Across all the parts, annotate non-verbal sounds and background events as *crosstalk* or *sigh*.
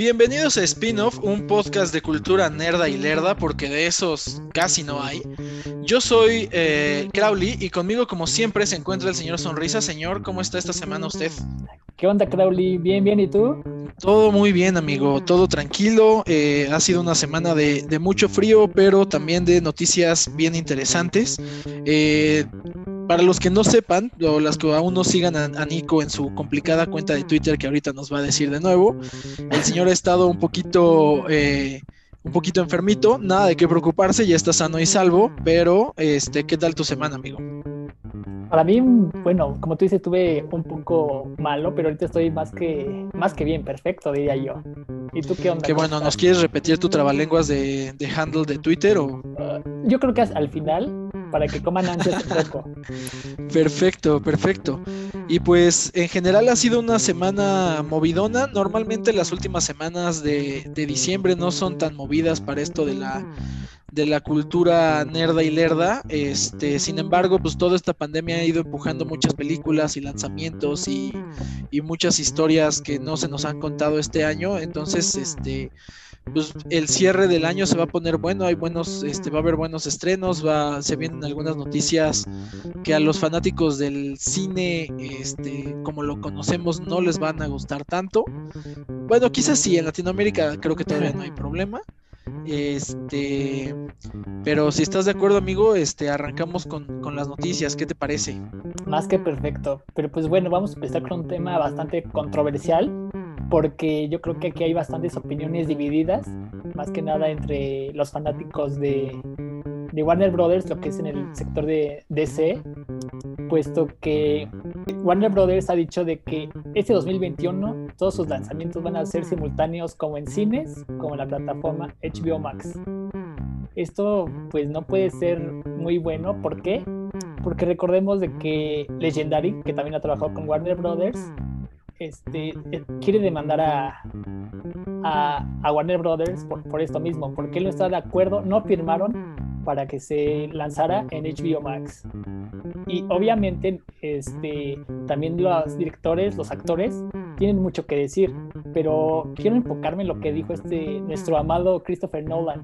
Bienvenidos a Spin-Off, un podcast de cultura nerda y lerda, porque de esos casi no hay. Yo soy eh, Crowley y conmigo, como siempre, se encuentra el señor Sonrisa. Señor, ¿cómo está esta semana usted? ¿Qué onda, Crowley? Bien, bien, ¿y tú? Todo muy bien, amigo, todo tranquilo. Eh, ha sido una semana de, mucho frío, pero también de noticias bien interesantes. Eh, para los que no sepan, o las que aún no sigan a, Nico en su complicada cuenta de Twitter, que ahorita nos va a decir de nuevo, el señor ha estado un poquito, eh, un poquito enfermito, nada de qué preocuparse, ya está sano y salvo, pero, este, ¿qué tal tu semana, amigo? Para mí, bueno, como tú dices, estuve un poco malo, pero ahorita estoy más que, más que bien, perfecto, diría yo. ¿Y tú qué onda? Qué bueno, ¿nos quieres repetir tu trabalenguas de, de handle de Twitter o...? Uh, yo creo que al final para que coman ansias un poco. Perfecto, perfecto. Y pues en general ha sido una semana movidona. Normalmente las últimas semanas de, diciembre no son tan movidas para esto de la de la cultura nerda y lerda. Este, sin embargo, pues toda esta pandemia ha ido empujando muchas películas y lanzamientos y, y muchas historias que no se nos han contado este año. Entonces, este, pues el cierre del año se va a poner bueno, hay buenos, este, va a haber buenos estrenos, va, se vienen algunas noticias que a los fanáticos del cine, este, como lo conocemos, no les van a gustar tanto. Bueno, quizás sí, en Latinoamérica creo que todavía no hay problema. Este, pero si estás de acuerdo, amigo, este, arrancamos con, con, las noticias. ¿Qué te parece? Más que perfecto. Pero pues bueno, vamos a empezar con un tema bastante controversial porque yo creo que aquí hay bastantes opiniones divididas, más que nada entre los fanáticos de, Warner Brothers, lo que es en el sector de DC, puesto que Warner Brothers ha dicho de que este 2021 todos sus lanzamientos van a ser simultáneos como en cines, como en la plataforma HBO Max. Esto pues no puede ser muy bueno, ¿por qué? Porque recordemos de que Legendary, que también ha trabajado con Warner Brothers, este, eh, quiere demandar a, a, Warner Brothers por, esto mismo, porque él no está de acuerdo, no firmaron para que se lanzara en HBO Max. Y obviamente este, también los directores, los actores, tienen mucho que decir, pero quiero enfocarme en lo que dijo este, nuestro amado Christopher Nolan.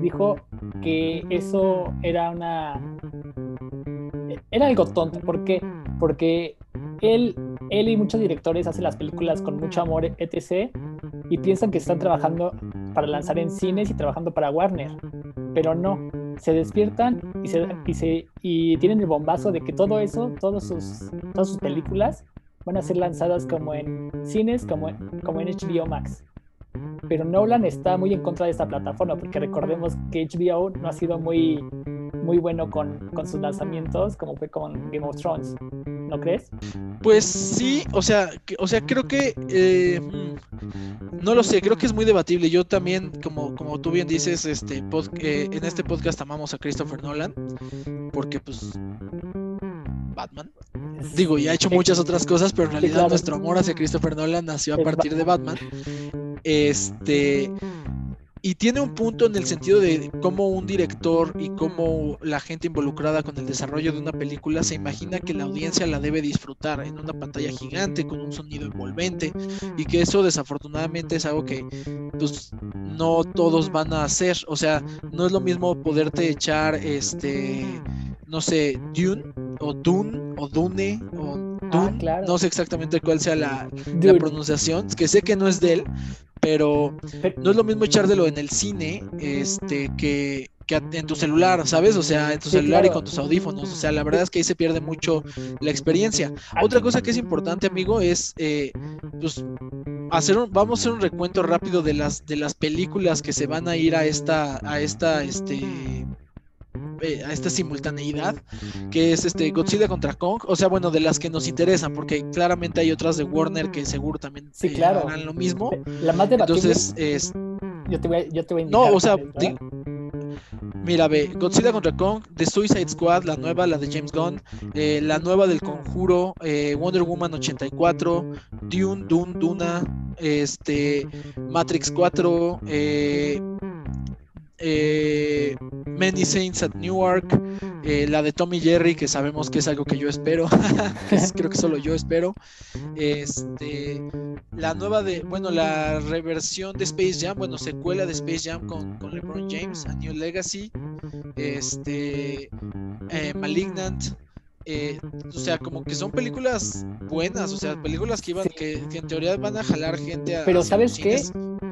Dijo que eso era una... Era algo tonto, ¿por qué? Porque él él y muchos directores hacen las películas con mucho amor, etc. Y piensan que están trabajando para lanzar en cines y trabajando para Warner. Pero no, se despiertan y, se, y, tienen el bombazo de que todo eso, todos sus, todas sus películas van a ser lanzadas como en cines, como como en HBO Max. Pero Nolan está muy en contra de esta plataforma porque recordemos que HBO no ha sido muy muy bueno con, con, sus lanzamientos, como fue con Game of Thrones, ¿no crees? Pues sí, o sea, o sea, creo que eh, no lo sé, creo que es muy debatible. Yo también, como, como tú bien dices, este eh, en este podcast amamos a Christopher Nolan, porque pues Batman. Digo, y ha hecho muchas otras cosas, pero en realidad nuestro amor hacia Christopher Nolan nació a partir de Batman. Este, y tiene un punto en el sentido de cómo un director y cómo la gente involucrada con el desarrollo de una película se imagina que la audiencia la debe disfrutar en una pantalla gigante con un sonido envolvente y que eso desafortunadamente es algo que pues no todos van a hacer, o sea, no es lo mismo poderte echar este no sé, Dune o Dune o Dune o ah, Dune, no sé exactamente cuál sea la, la pronunciación, que sé que no es de él, pero no es lo mismo echártelo en el cine este, que, en tu celular, ¿sabes? O sea, en tu celular y con tus audífonos. O sea, la verdad es que ahí se pierde mucho la experiencia. Otra cosa que es importante, amigo, es eh, pues, hacer un, vamos a hacer un recuento rápido de las de las películas que se van a ir a esta a esta este eh, a esta simultaneidad, que es este Godzilla contra Kong, o sea, bueno, de las que nos interesan, porque claramente hay otras de Warner que seguro también sí, eh, harán lo mismo. La más Entonces, es... yo, te voy a, yo te voy a No, o sea, Mira, ve, Godzilla contra Kong, The Suicide Squad, la nueva, la de James Gunn, eh, la nueva del Conjuro, Wonder Woman 84, Dune, Dune, Duna, este, Matrix 4, eh, eh, Many Saints at Newark, eh, la de Tommy Jerry, que sabemos que es algo que yo espero, *laughs* creo que solo yo espero, este, la nueva de, bueno, la reversión de Space Jam, bueno, secuela de Space Jam con, con LeBron James, A New Legacy, este, eh, Malignant, eh, o sea, como que son películas buenas, o sea, películas que iban, que, en teoría van a jalar gente a. Pero ¿sabes qué?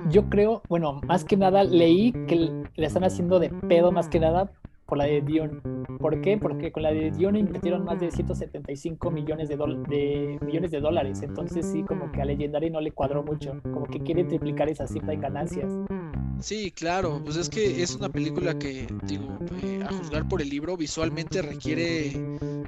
Yo creo, bueno, más que nada leí que le están haciendo de pedo más que nada por la de Dion. ¿Por qué? Porque con la de Dion invirtieron más de 175 millones de, de, millones de dólares. Entonces sí, como que a Legendary no le cuadró mucho. Como que quiere triplicar esa cifra en ganancias. Sí, claro, pues es que es una película que, digo, eh, a juzgar por el libro, visualmente requiere,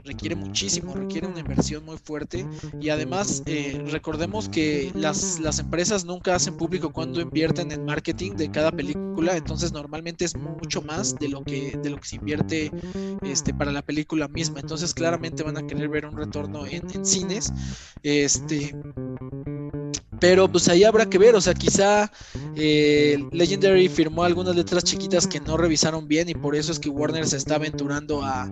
requiere muchísimo, requiere una inversión muy fuerte y además eh, recordemos que las, las empresas nunca hacen público cuando invierten en marketing de cada película, entonces normalmente es mucho más de lo que, de lo que se invierte este, para la película misma, entonces claramente van a querer ver un retorno en, cines, este, pero pues ahí habrá que ver, o sea, quizá eh, Legendary firmó algunas letras chiquitas que no revisaron bien y por eso es que Warner se está aventurando a,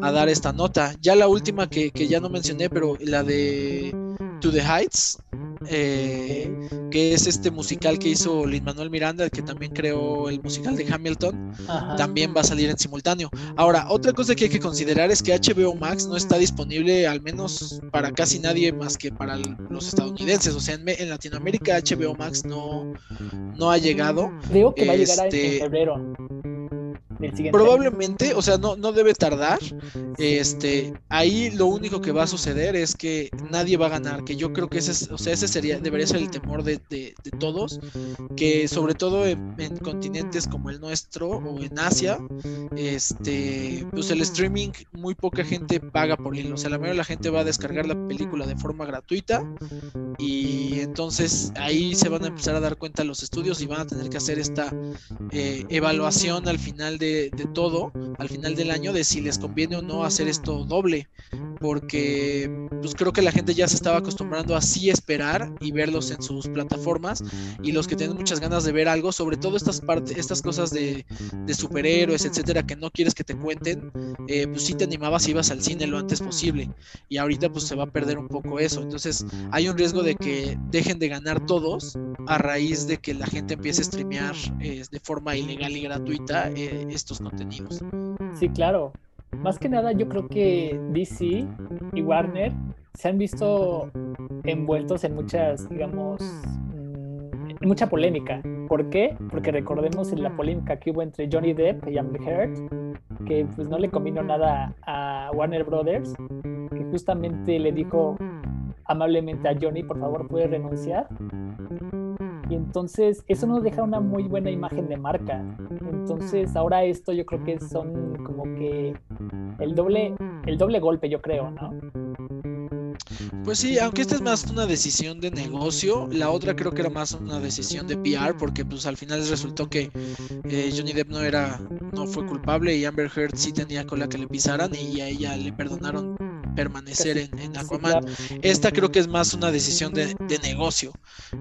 dar esta nota. Ya la última que, que ya no mencioné, pero la de To the Heights, eh, que es este musical que hizo Lin Manuel Miranda, el que también creó el musical de Hamilton, también va a salir en simultáneo. Ahora, otra cosa que hay que considerar es que HBO Max no está disponible, al menos para casi nadie más que para los estadounidenses. O sea, en, Latinoamérica HBO Max no, no ha llegado. Creo que va a llegar en este, febrero. Probablemente, o sea, no, no debe tardar. Este, ahí lo único que va a suceder es que nadie va a ganar, que yo creo que ese, o sea, ese sería, debería ser el temor de, todos, que sobre todo en, continentes como el nuestro o en Asia, este, pues el streaming muy poca gente paga por él, o sea, la mayoría de la gente va a descargar la película de forma gratuita y entonces ahí se van a empezar a dar cuenta los estudios y van a tener que hacer esta eh, evaluación al final de de, todo al final del año de si les conviene o no hacer esto doble, porque pues creo que la gente ya se estaba acostumbrando a así esperar y verlos en sus plataformas y los que tienen muchas ganas de ver algo, sobre todo estas partes, estas cosas de, superhéroes, etcétera, que no quieres que te cuenten, eh, pues sí te animabas y ibas al cine lo antes posible y ahorita pues se va a perder un poco eso, entonces hay un riesgo de que dejen de ganar todos a raíz de que la gente empiece a streamear eh, de forma ilegal y gratuita eh, estos contenidos. Sí, claro. Más que nada, yo creo que DC y Warner se han visto envueltos en muchas, digamos, mm, en mucha polémica. ¿Por qué? Porque recordemos la polémica que hubo entre Johnny Depp y Amber Heard, que pues no le combinó nada a Warner Brothers, que justamente le dijo amablemente a Johnny, por favor, puede renunciar. Y entonces eso nos deja una muy buena imagen de marca. Entonces ahora esto yo creo que son como que el doble, el doble golpe, yo creo, ¿no? Pues sí, aunque esta es más una decisión de negocio, la otra creo que era más una decisión de PR, porque pues al final resultó que eh, Johnny Depp no era, no fue culpable y Amber Heard sí tenía con la que le pisaran y a ella le perdonaron permanecer en, Aquaman. Esta creo que es más una decisión de, negocio,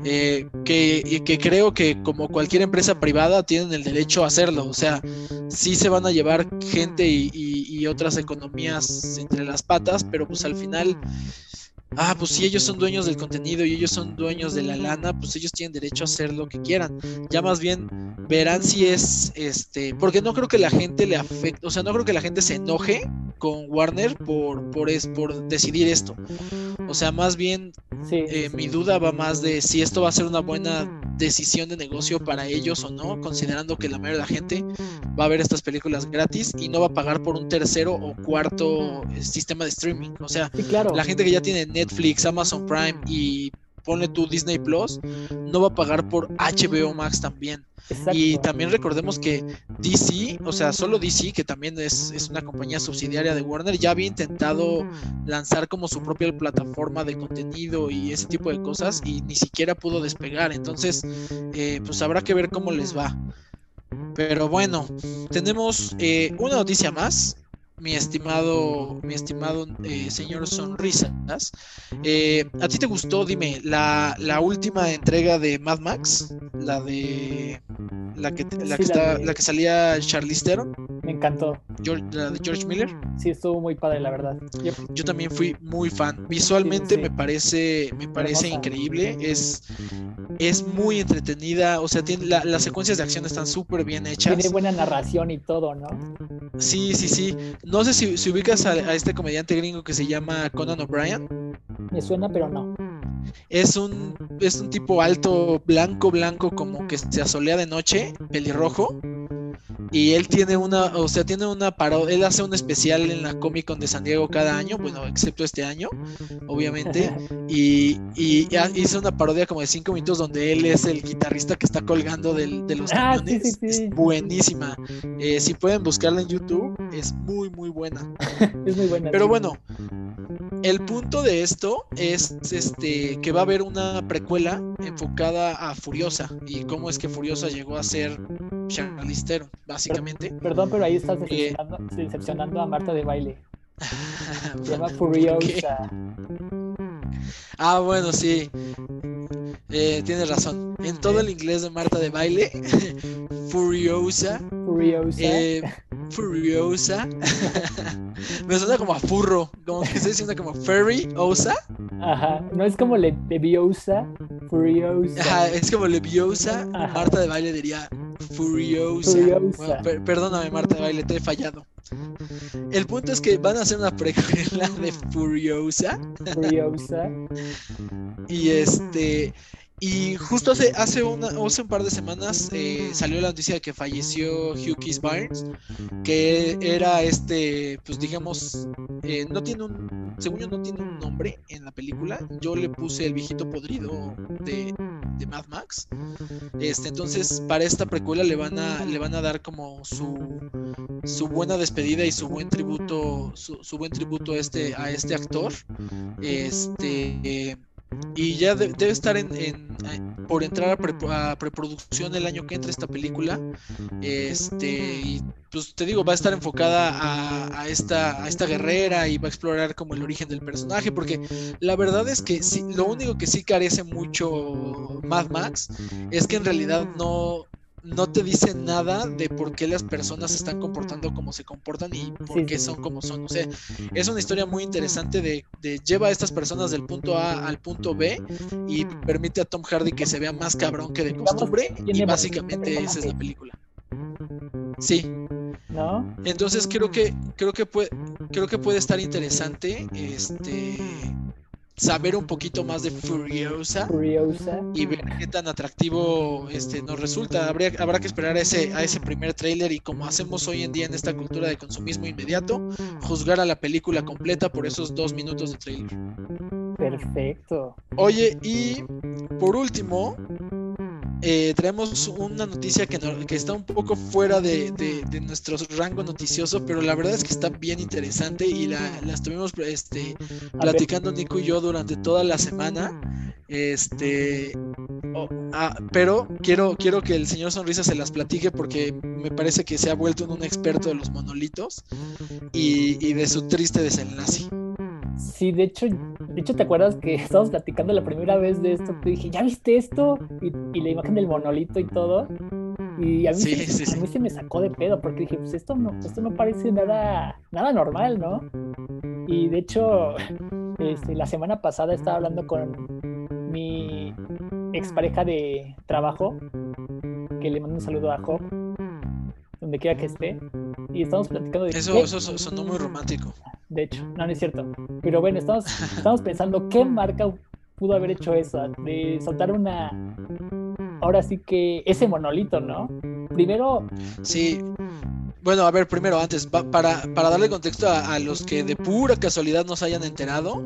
eh, que, que creo que como cualquier empresa privada tienen el derecho a hacerlo. O sea, sí se van a llevar gente y, y otras economías entre las patas, pero pues al final ah, pues si ellos son dueños del contenido y ellos son dueños de la lana, pues ellos tienen derecho a hacer lo que quieran. Ya más bien verán si es, este, porque no creo que la gente le afecte, o sea, no creo que la gente se enoje con Warner por, por, es, por decidir esto. O sea, más bien eh, mi duda va más de si esto va a ser una buena decisión de negocio para ellos o no, considerando que la mayoría de la gente va a ver estas películas gratis y no va a pagar por un tercero o cuarto eh, sistema de streaming. O sea, la gente que ya tiene Netflix, Amazon Prime y pone tu Disney Plus, no va a pagar por HBO Max también. Y también recordemos que DC, o sea, solo DC, que también es, es, una compañía subsidiaria de Warner, ya había intentado lanzar como su propia plataforma de contenido y ese tipo de cosas y ni siquiera pudo despegar. Entonces, eh, pues habrá que ver cómo les va. Pero bueno, tenemos eh, una noticia más mi estimado, mi estimado eh, señor Sonrisas. Eh, ¿A ti te gustó, dime, la, la, última entrega de Mad Max? La de la que, la que, está, la que salía Charlize Theron. Me encantó. George, la de George Miller. Sí, estuvo muy padre, la verdad. Yo, Yo también fui muy fan. Visualmente Sí, sí. me parece, me parece Hermosa. increíble. Es, es muy entretenida. O sea, tiene, las secuencias de acción están súper bien hechas. tiene buena narración y todo, ¿no? Sí, sí, sí. No sé si, si ubicas a, a este comediante gringo que se llama Conan O'Brien. Me suena, pero no. Es un, es un tipo alto, blanco, blanco, como que se asolea de noche, pelirrojo. Y él tiene una, o sea, tiene una parodia, él hace un especial en la Comic Con de San Diego cada año, bueno, excepto este año, obviamente. Y, y hizo una parodia como de cinco minutos donde él es el guitarrista que está colgando del- de los Ah, sí, camiones. sí, sí. Es buenísima. Eh, si pueden buscarla en YouTube, es muy, muy buena. *laughs* es muy buena. Pero bueno, el punto de esto es este que va a haber una precuela enfocada a Furiosa y cómo es que Furiosa llegó a ser Charlize Theron, básicamente. Perdón, pero ahí estás Eh. decepcionando, decepcionando a Marta de baile. *laughs* Se llama. Furiosa. Ah, bueno, sí. Eh, tienes razón. En todo el inglés de Marta de baile, *laughs* Furiosa, Furiosa. eh, Furiosa, *laughs* me suena como a furro, como que estoy diciendo como Furry Osa. Ajá. No es como Le Leviosa. Furiosa. Ajá, es como Leviosa. Ajá. Marta de baile diría Furiosa. Furiosa. Bueno, per- perdóname, Marta de baile, te he fallado. El punto es que van a hacer una precuela *laughs* de Furiosa. Furiosa. Y este. Y justo hace, hace, una, hace un par de semanas eh, salió la noticia de que falleció Hugh Keys Barnes, que era este, pues digamos, eh, no tiene un, según yo no tiene un nombre en la película. Yo le puse el viejito podrido de, de Mad Max. Este, entonces para esta precuela le van a, le van a dar como su, su buena despedida y su buen tributo, su, su buen tributo a este, a este actor. Este. eh, y ya de- debe estar en, por entrar a, pre- a preproducción el año que entra esta película. Este, y pues te digo, va a estar enfocada a, a esta, a esta guerrera y va a explorar como el origen del personaje. Porque la verdad es que sí, lo único que sí carece mucho Mad Max es que en realidad no. No te dice nada de por qué las personas se están comportando como se comportan y por Sí, qué sí. son como son. O sea, es una historia muy interesante de, de lleva a estas personas del punto A al punto B y permite a Tom Hardy que se vea más cabrón que de costumbre y básicamente esa es la película. Sí, ¿No? entonces creo que creo que puede creo que puede estar interesante este saber un poquito más de Furiosa Furiosa. y ver qué tan atractivo este nos resulta. Habría, habrá que esperar a ese, a ese primer tráiler y como hacemos hoy en día en esta cultura de consumismo inmediato, juzgar a la película completa por esos dos minutos de tráiler. Perfecto. Oye, y por último, eh, traemos una noticia que, no- que está un poco fuera de, de- de nuestro rango noticioso, pero la verdad es que está bien interesante y la, la estuvimos este, platicando Nico y yo durante toda la semana. Este, oh, ah, pero quiero, quiero que el señor Sonrisa se las platique porque me parece que se ha vuelto un experto de los monolitos y, y de su triste desenlace. Sí, de hecho, de hecho, ¿te acuerdas que *laughs* estábamos platicando la primera vez de esto? Te dije, ¿ya viste esto? Y, y la imagen del monolito y todo. Y a mí, Sí, se, sí, a mí se me sacó de pedo porque dije, pues esto no, esto no parece nada, nada normal, ¿no? Y de hecho, *laughs* este, la semana pasada estaba hablando con mi expareja de trabajo, que le mando un saludo a Job, donde quiera que esté. Y estamos platicando de Eso, qué- eso so- sonó muy romántico. De hecho, no, no es cierto. Pero bueno, estamos, estamos pensando qué marca pudo haber hecho eso, de soltar una. Ahora sí que ese monolito, ¿no? Primero, Sí. Bueno, a ver, primero, antes, pa- para, para darle contexto a los que de pura casualidad nos hayan enterado,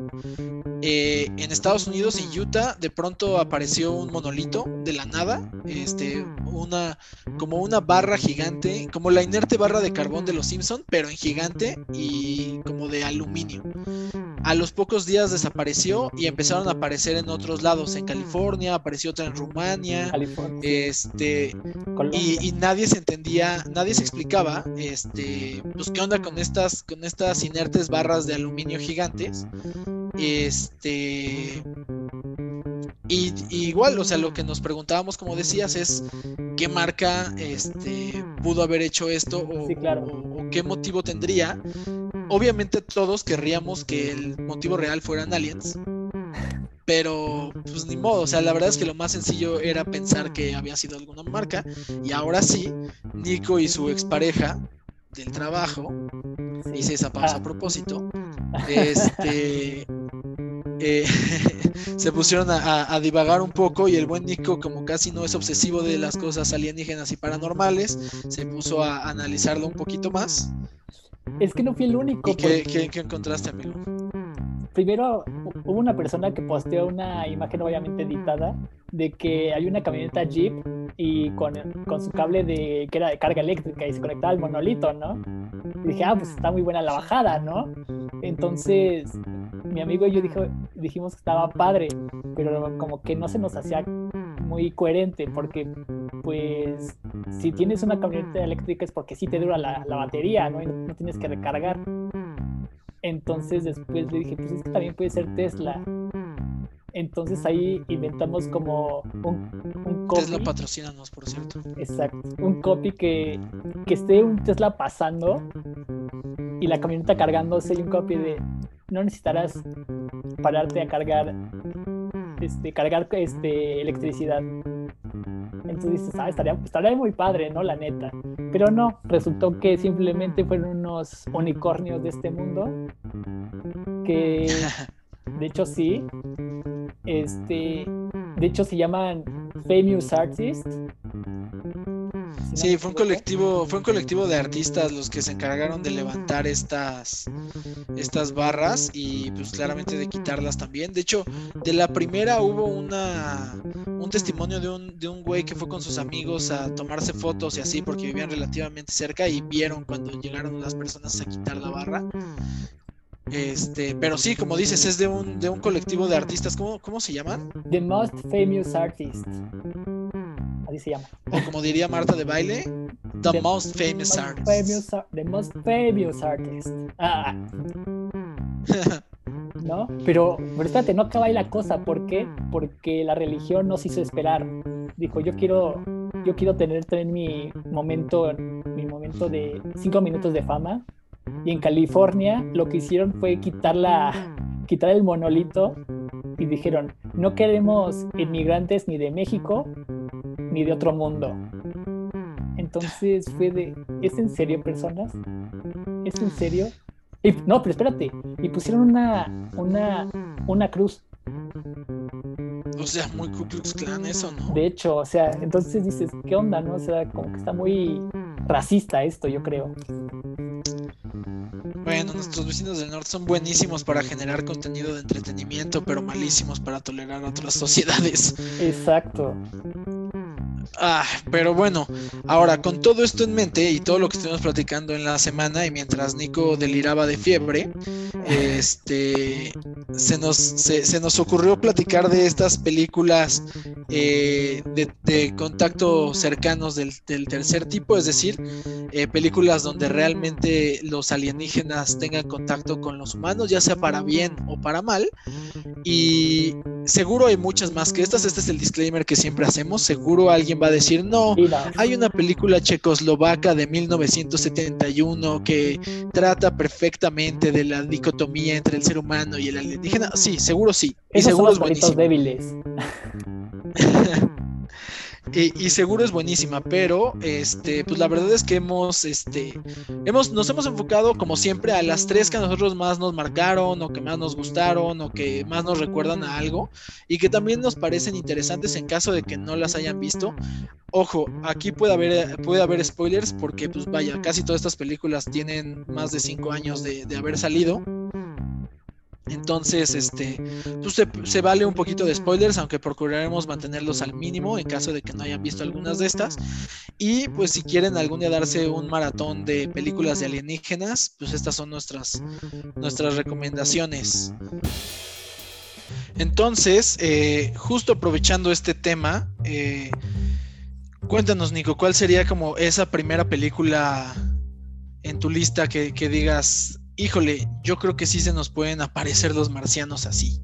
eh, en Estados Unidos, en Utah, de pronto apareció un monolito de la nada, este, una, como una barra gigante, como la inerte barra de carbón de los Simpson, pero en gigante y como de aluminio. A los pocos días desapareció y empezaron a aparecer en otros lados, en California, apareció otra en Rumania, California, este, y, y nadie se entendía, nadie se explicaba, este, pues qué onda con estas, con estas inertes barras de aluminio gigantes, este, Y, igual, o sea, lo que nos preguntábamos, como decías, es qué marca este, pudo haber hecho esto o, o, qué motivo tendría. Obviamente todos querríamos que el motivo real fueran aliens, pero pues ni modo, o sea, la verdad es que lo más sencillo era pensar que había sido alguna marca y ahora sí, Nico y su expareja del trabajo, hice esa pausa a ah. propósito, este, eh, *laughs* se pusieron a, divagar un poco y el buen Nico, como casi no es obsesivo de las cosas alienígenas y paranormales, se puso a analizarlo un poquito más. Es que no fui el único. ¿Y qué, encontraste, amigo? Primero, hubo una persona que posteó una imagen obviamente editada de que hay una camioneta Jeep y con, con su cable de que era de carga eléctrica y se conectaba al monolito, ¿no? Y dije, ah, pues está muy buena la bajada, ¿no? Entonces, mi amigo y yo dijo, dijimos que estaba padre, pero como que no se nos hacía muy coherente, porque pues si tienes una camioneta eléctrica es porque sí te dura la, la batería, ¿no? Y no, tienes que recargar. Entonces después le dije, pues es que también puede ser Tesla. Entonces ahí inventamos como un, un copy. Tesla patrocínanos, por cierto. Exacto. Un copy que, que esté un Tesla pasando y la camioneta cargándose y un copy de no necesitarás pararte a cargar este cargar este electricidad. Entonces dices, ah, estaría, estaría muy padre, ¿no? La neta. Pero no, resultó que simplemente fueron unos unicornios de este mundo que de hecho sí, este, de hecho se llaman Famous Artists Sí, fue un colectivo, fue un colectivo de artistas los que se encargaron de levantar estas, estas barras y pues claramente de quitarlas también. De hecho, de la primera hubo una un testimonio de un, de un güey que fue con sus amigos a tomarse fotos y así porque vivían relativamente cerca y vieron cuando llegaron las personas a quitar la barra. Este, pero sí, como dices, es de un, de un colectivo de artistas. ¿Cómo, ¿Cómo se llaman? The Most Famous Artists se llama. O como diría Marta de baile, The, Most Famous Artist. the Most Famous Artist. Ah. *laughs* ¿No? Pero, pero espérate, no acaba ahí la cosa. ¿Por qué? Porque la religión nos hizo esperar. Dijo, yo quiero, yo quiero tener, tener mi momento, mi momento de cinco minutos de fama. Y en California lo que hicieron fue quitar, la, quitar el monolito y dijeron, no queremos inmigrantes ni de México ni de otro mundo. Entonces fue de, ¿es en serio personas? ¿Es en serio? no, pero espérate, y pusieron una, una, una cruz. O sea, muy Ku Klux Klan eso, ¿no? De hecho, o sea, entonces dices, ¿qué onda, no? O sea, como que está muy racista esto, yo creo. Bueno, nuestros vecinos del norte son buenísimos para generar contenido de entretenimiento, pero malísimos para tolerar otras *laughs* sociedades. Exacto. Ah, pero bueno, ahora con todo esto en mente y todo lo que estuvimos platicando en la semana y mientras Nico deliraba de fiebre, este, se nos, se, nos ocurrió platicar de estas películas eh, de, contacto cercanos del, tercer tipo, es decir, eh, películas donde realmente los alienígenas tengan contacto con los humanos, ya sea para bien o para mal. Y seguro hay muchas más que estas, este es el disclaimer que siempre hacemos, seguro alguien va a decir, no, hay una película checoslovaca de 1971 que trata perfectamente de la dicotomía entre el ser humano y el alienígena. Sí, seguro sí. Y seguro son es débiles. *laughs* Y, seguro es buenísima, pero este, pues la verdad es que hemos, este, hemos, nos hemos enfocado como siempre a las tres que a nosotros más nos marcaron, o que más nos gustaron, o que más nos recuerdan a algo, y que también nos parecen interesantes en caso de que no las hayan visto. Ojo, aquí puede haber, puede haber spoilers, porque pues vaya, casi todas estas películas tienen más de cinco años de, de haber salido. Entonces, este, pues se, vale un poquito de spoilers, aunque procuraremos mantenerlos al mínimo en caso de que no hayan visto algunas de estas. Y pues si quieren algún día darse un maratón de películas de alienígenas, pues estas son nuestras, nuestras recomendaciones. Entonces, eh, justo aprovechando este tema, eh, cuéntanos, Nico, ¿cuál sería como esa primera película en tu lista que, que digas, híjole, yo creo que sí se nos pueden aparecer los marcianos así.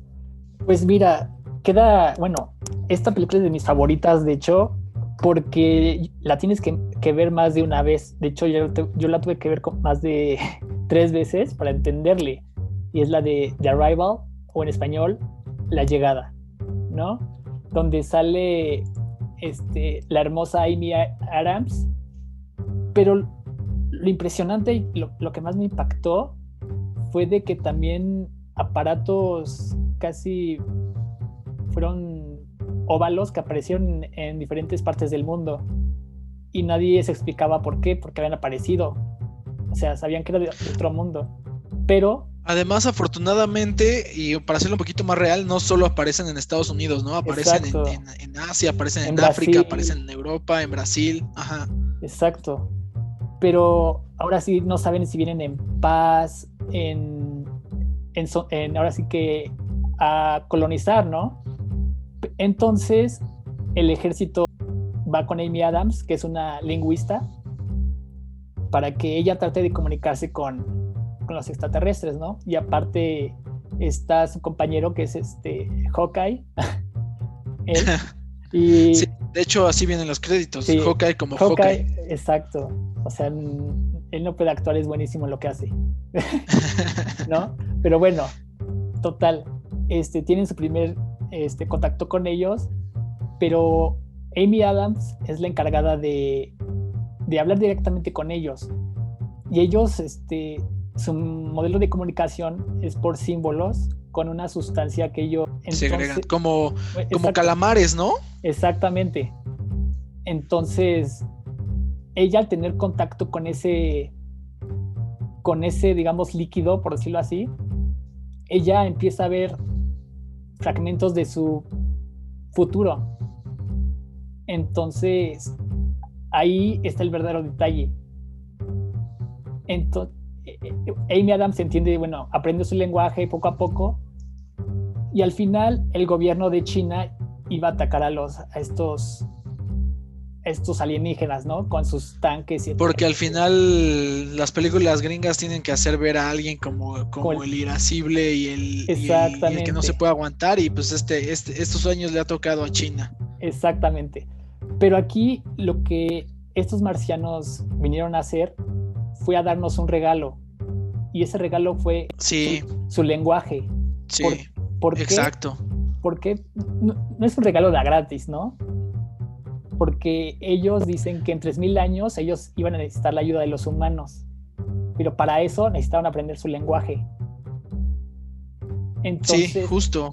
Pues mira, queda, bueno, esta película es de mis favoritas, de hecho, porque la tienes que, ver más de una vez. De hecho, yo, la tuve que ver más de *laughs* tres veces para entenderle. Y es la de The Arrival, o en español, La Llegada, ¿no? Donde sale este, la hermosa Amy Adams. Pero lo impresionante y lo, lo que más me impactó fue de que también aparatos casi fueron óvalos que aparecieron en diferentes partes del mundo y nadie se explicaba por qué, porque habían aparecido. O sea, sabían que era de otro mundo. Pero Además, afortunadamente, y para hacerlo un poquito más real, no solo aparecen en Estados Unidos, ¿no? Aparecen en, Asia, aparecen en, África, aparecen en Europa, en Brasil. Ajá. Exacto. Pero ahora sí no saben si vienen en paz, en, en ahora sí que a colonizar, ¿no? Entonces, el ejército va con Amy Adams, que es una lingüista, para que ella trate de comunicarse con, los extraterrestres, ¿no? Y aparte está su compañero que es este Hawkeye. *laughs* *laughs* y, de hecho, así vienen los créditos. Hawkeye como Hawkeye, Hawkeye. Exacto. O sea, él no puede actuar, es buenísimo en lo que hace. *laughs* ¿No? Pero bueno, total. Este, tienen su primer este, contactó con ellos, pero Amy Adams es la encargada de, hablar directamente con ellos. Y ellos, este, su modelo de comunicación es por símbolos con una sustancia que ellos... Se agregan como, como calamares, ¿no? Exactamente. Entonces, ella al tener contacto con ese, con ese, digamos, líquido, por decirlo así, ella empieza a ver fragmentos de su futuro. Entonces, ahí está el verdadero detalle. Entonces, eh, Amy Adams entiende, bueno, aprende su lenguaje poco a poco y al final el gobierno de China iba a atacar a los a estos estos alienígenas, ¿no? Con sus tanques. Y Porque al final las películas gringas tienen que hacer ver a alguien como, como el, irascible y el, que no se puede aguantar y pues este, este, estos años le ha tocado a China. Exactamente. Pero aquí lo que estos marcianos vinieron a hacer fue a darnos un regalo. Y ese regalo fue su, lenguaje. Sí. exacto. Porque no, no es un regalo de gratis, ¿no? Porque ellos dicen que en 3.000 años ellos iban a necesitar la ayuda de los humanos, pero para eso necesitaban aprender su lenguaje. Entonces, sí, justo.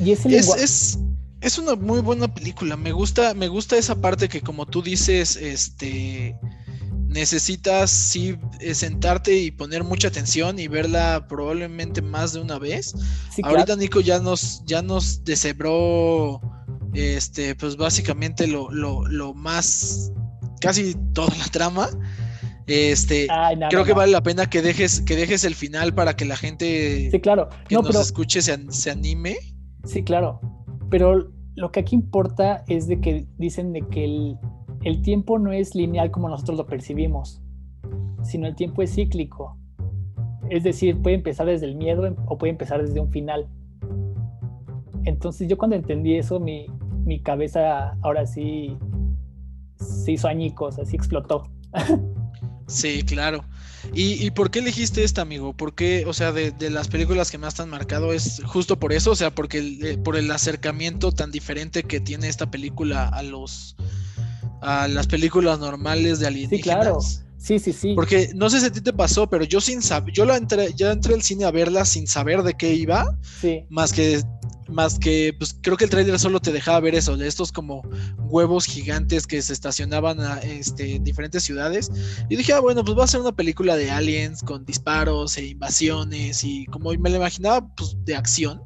Y ese es, es, una muy buena película. Me gusta, me gusta esa parte que como tú dices, este necesitas sí eh, sentarte y poner mucha atención y verla probablemente más de una vez. Ahorita Nico ya nos, ya nos deshebró este, pues básicamente lo, más, casi toda la trama. Este, creo que vale la pena que dejes, que dejes el final para que la gente sí, claro. que nos escuche se, anime. Sí, claro. Pero lo que aquí importa es de que dicen de que el, el tiempo no es lineal como nosotros lo percibimos, sino el tiempo es cíclico. Es decir, puede empezar desde el miedo o puede empezar desde un final. Entonces yo cuando entendí eso, mi, mi cabeza ahora sí se hizo añicos, así explotó. Sí, claro. ¿Y, por qué elegiste esta, amigo? ¿Por qué, o sea, de, las películas que más te han marcado es justo por eso? O sea, porque eh, por el acercamiento tan diferente que tiene esta película a los a las películas normales de alienígenas. Sí, claro. Sí, sí, sí. Porque no sé si a ti te pasó, pero yo sin saber, yo la entré, ya entré al cine a verla sin saber de qué iba, sí. más que más que pues creo que el trailer solo te dejaba ver eso, de estos como huevos gigantes que se estacionaban este, en diferentes ciudades. Y dije, ah, bueno, pues va a ser una película de aliens con disparos e invasiones y como me lo imaginaba, pues de acción.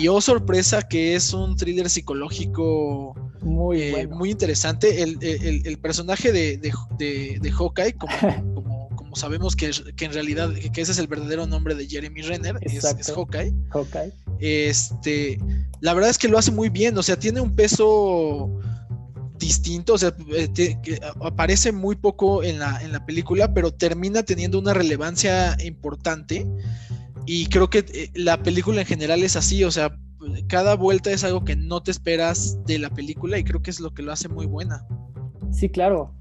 Y oh sorpresa que es un thriller psicológico muy, eh, muy interesante. El, personaje de, de, Hawkeye, *laughs* como sabemos que, en realidad que ese es el verdadero nombre de Jeremy Renner, es, es, Hawkeye. Hawkeye. Este, la verdad es que lo hace muy bien, o sea, tiene un peso distinto, o sea, eh, aparece muy poco en la, en la película, pero termina teniendo una relevancia importante. Y creo que eh, la película en general es así, o sea, cada vuelta es algo que no te esperas de la película y creo que es lo que lo hace muy buena. Sí, claro.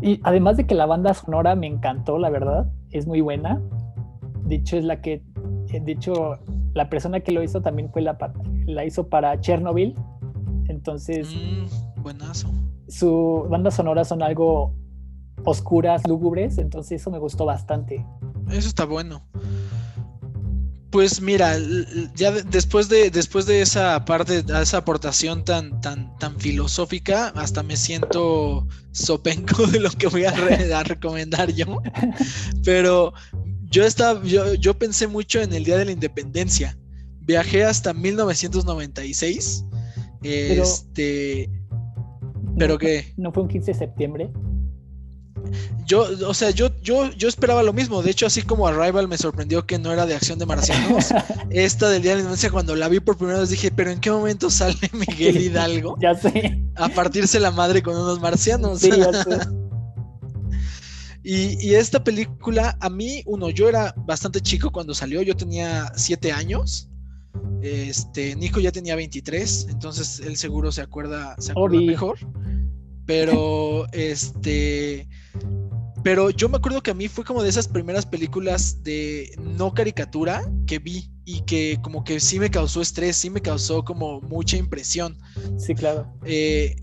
Y además de que la banda sonora me encantó, la verdad, es muy buena. De hecho, es la que, eh, de hecho, la persona que lo hizo también fue la, la hizo para Chernobyl. Entonces, mm, buenazo. Su banda sonora son algo oscuras, lúgubres, entonces eso me gustó bastante. Eso está bueno. Pues mira, ya después de, después de esa parte, esa aportación tan, tan, tan filosófica, hasta me siento sopenco *laughs* de lo que voy a, recomendar yo. *laughs* Pero yo estaba, yo, yo pensé mucho en el Día de la Independencia. Viajé hasta 1996. Pero, este. ¿Pero qué? ¿No fue un 15 de septiembre? Yo, o sea, yo, yo, yo esperaba lo mismo. De hecho, así como Arrival me sorprendió que no era de acción de marcianos, *laughs* esta del Día de la Independencia, cuando la vi por primera vez dije, pero ¿en qué momento sale *laughs* Miguel Hidalgo? ya sé. A partirse la madre con unos marcianos. Sí, ya *laughs* sé. Y, y, esta película, a mí, uno, yo era bastante chico cuando salió, yo tenía siete años. Este, Nico ya tenía 23, entonces él seguro se acuerda, se acuerda mejor. Pero, este, pero yo me acuerdo que a mí fue como de esas primeras películas de no caricatura que vi y que como que sí me causó estrés, sí me causó como mucha impresión. Sí, claro. Eh,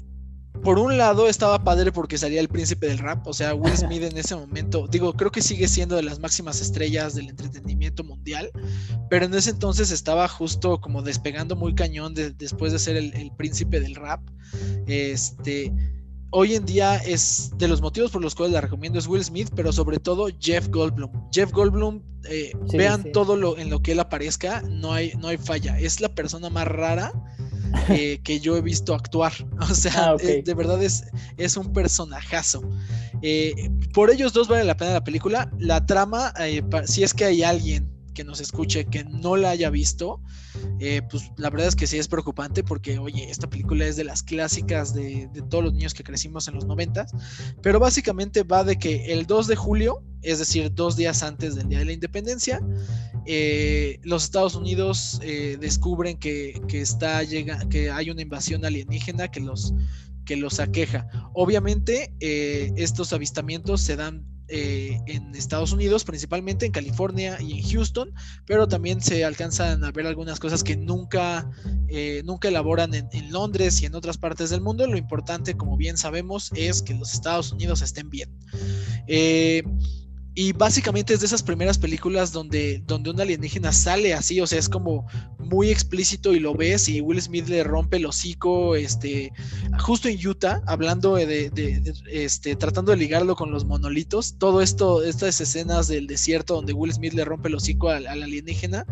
por un lado estaba padre porque salía el príncipe del rap, o sea, Will Smith en ese momento, digo, creo que sigue siendo de las máximas estrellas del entretenimiento mundial, pero en ese entonces estaba justo como despegando muy cañón después de ser el, el príncipe del rap. Este hoy en día es de los motivos por los cuales la recomiendo es Will Smith, pero sobre todo Jeff Goldblum. Jeff Goldblum, eh, vean todo lo en lo que él aparezca, no hay, no hay falla. Es la persona más rara eh, que yo he visto actuar. *laughs* O sea, ah, eh, de verdad es, es un personajazo. por ellos dos vale la pena la película. La trama, si es que hay alguien que nos escuche que no la haya visto, eh, pues la verdad es que sí es preocupante porque, oye, esta película es de las clásicas de, todos los niños que crecimos en los noventas, pero básicamente va de que el 2 de julio, es decir, dos días antes del Día de la Independencia, eh, los Estados Unidos eh, descubren que, está, llega, que hay una invasión alienígena que los que los aqueja. Obviamente, estos avistamientos se dan eh, en Estados Unidos, principalmente en California y en Houston, pero también se alcanzan a ver algunas cosas que nunca, eh, nunca elaboran en, Londres y en otras partes del mundo. Lo importante, como bien sabemos, es que los Estados Unidos estén bien. Eh, y básicamente es de esas primeras películas donde, donde un alienígena sale así, o sea, es como muy explícito y lo ves y Will Smith le rompe el hocico, este, justo en Utah, hablando de, este, tratando de ligarlo con los monolitos, todo esto, estas escenas del desierto donde Will Smith le rompe el hocico al, al alienígena,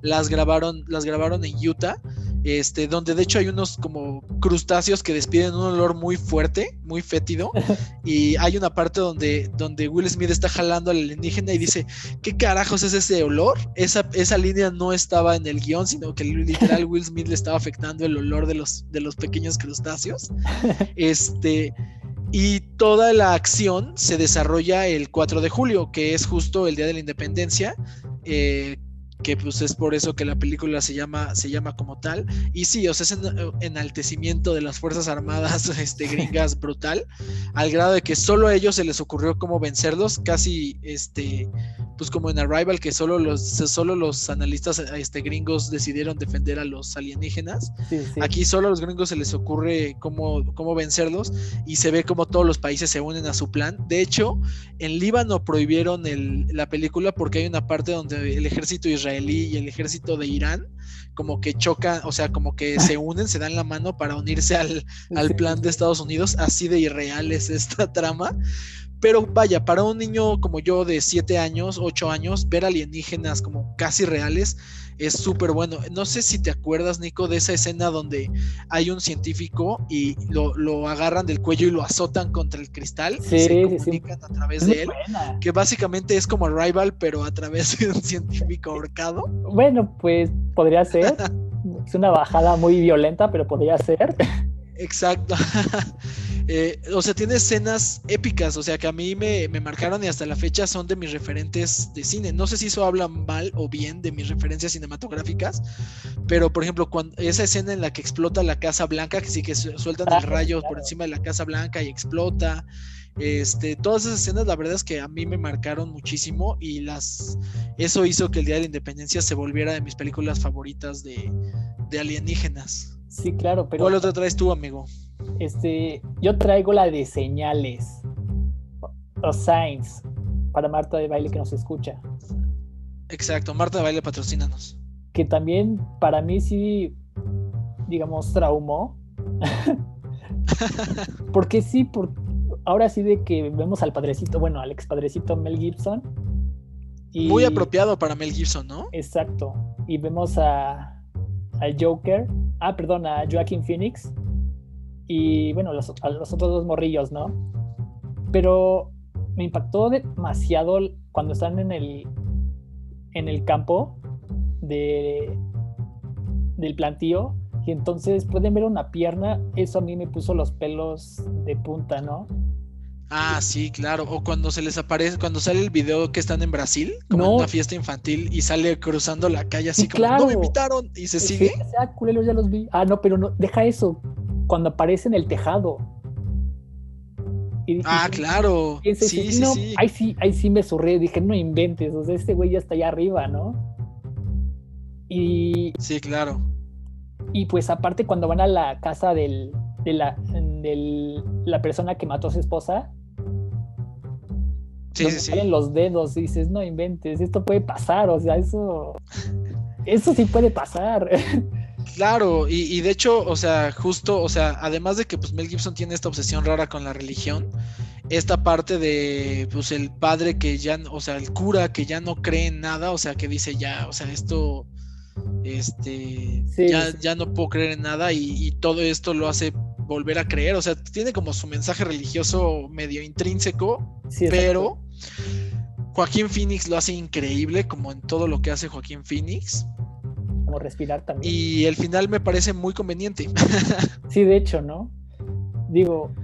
las grabaron, las grabaron en Utah este, donde de hecho hay unos como crustáceos que despiden un olor muy fuerte, muy fétido, *laughs* y hay una parte donde, donde Will Smith está jalando al alienígena y dice, ¿qué carajos es ese olor? Esa, esa línea no estaba en el guion, sino que literal *laughs* Will Smith le estaba afectando el olor de los, de los pequeños crustáceos. *laughs* Este, y toda la acción se desarrolla el 4 de julio, que es justo el Día de la Independencia, eh, que pues es por eso que la película se llama, se llama como tal. Y sí, o sea, es enaltecimiento de las Fuerzas Armadas *laughs* este, gringas brutal, al grado de que solo a ellos se les ocurrió cómo vencerlos, casi este, pues como en Arrival, que solo los, solo los analistas este, gringos decidieron defender a los alienígenas. Aquí solo a los gringos se les ocurre cómo, cómo vencerlos y se ve como todos los países se unen a su plan. De hecho, en Líbano prohibieron el, la película porque hay una parte donde el ejército israelí y el ejército de Irán como que chocan, o sea, como que se *laughs* unen, se dan la mano para unirse al, al plan de Estados Unidos. Así de irreal es esta *laughs* trama. Pero vaya, para un niño como yo de 7 años, 8 años, ver alienígenas como casi reales es súper bueno. No sé si te acuerdas, Nico, de esa escena donde hay un científico y lo, agarran del cuello y lo azotan contra el cristal y se comunican a través de él. Que básicamente es como Rival, pero a través de un científico ahorcado. Bueno, pues podría ser. *laughs* es una bajada muy violenta, pero podría ser. Exacto. *laughs* Eh, o sea, tiene escenas épicas, o sea, que a mí me, marcaron y hasta la fecha son de mis referentes de cine. No sé si eso habla mal o bien de mis referencias cinematográficas, pero por ejemplo, cuando esa escena en la que explota la Casa Blanca, que sí que sueltan el rayo por encima de la Casa Blanca y explota. Este, todas esas escenas, la verdad es que a mí me marcaron muchísimo y las eso hizo que el Día de la Independencia se volviera de mis películas favoritas de, de alienígenas. Sí, claro, pero. ¿Cuál otra traes tú, amigo? Este, yo traigo la de señales o signs para Marta de Baile que nos escucha. Exacto, Marta de Baile patrocínanos. Que también para mí sí, digamos, traumó. *laughs* Porque sí, por, ahora sí de que vemos al padrecito, bueno, al expadrecito Mel Gibson. Y, Muy apropiado para Mel Gibson, ¿no? Exacto. Y vemos a, al Joker, ah, perdón, a Joaquin Phoenix y bueno, los, a los otros dos morrillos, ¿no? Pero me impactó demasiado cuando están en el, en el campo de, del plantío y entonces pueden ver una pierna, eso a mí me puso los pelos de punta, ¿no? Ah, sí, claro. O cuando se les aparece, cuando sale el video que están en Brasil, como en una fiesta infantil, y sale cruzando la calle así como, no me invitaron, y se sigue. Ah, culero, ya los vi. Ah, no, pero no, deja eso cuando aparece en el tejado. ah, claro. sí, sí, sí. Ahí sí, ahí sí me surré, dije, no inventes, o sea, este güey ya está allá arriba, ¿no? Y. Sí, claro. Y pues aparte cuando van a la casa del, de la, la persona que mató a su esposa, sí, sí, salen los dedos, y dices, no inventes, esto puede pasar, o sea, eso, eso sí puede pasar. *laughs* Claro, y, de hecho, o sea, justo, o sea, además de que pues Mel Gibson tiene esta obsesión rara con la religión, esta parte de pues el padre que ya, o sea, el cura que ya no cree en nada, o sea, que dice ya, o sea, esto, este, ya, ya no puedo creer en nada y, todo esto lo hace volver a creer, o sea, tiene como su mensaje religioso medio intrínseco, pero Joaquín Phoenix lo hace increíble, como en todo lo que hace Joaquín Phoenix respirar también. Y el final me parece muy conveniente. *laughs* sí, de hecho, ¿no? Digo,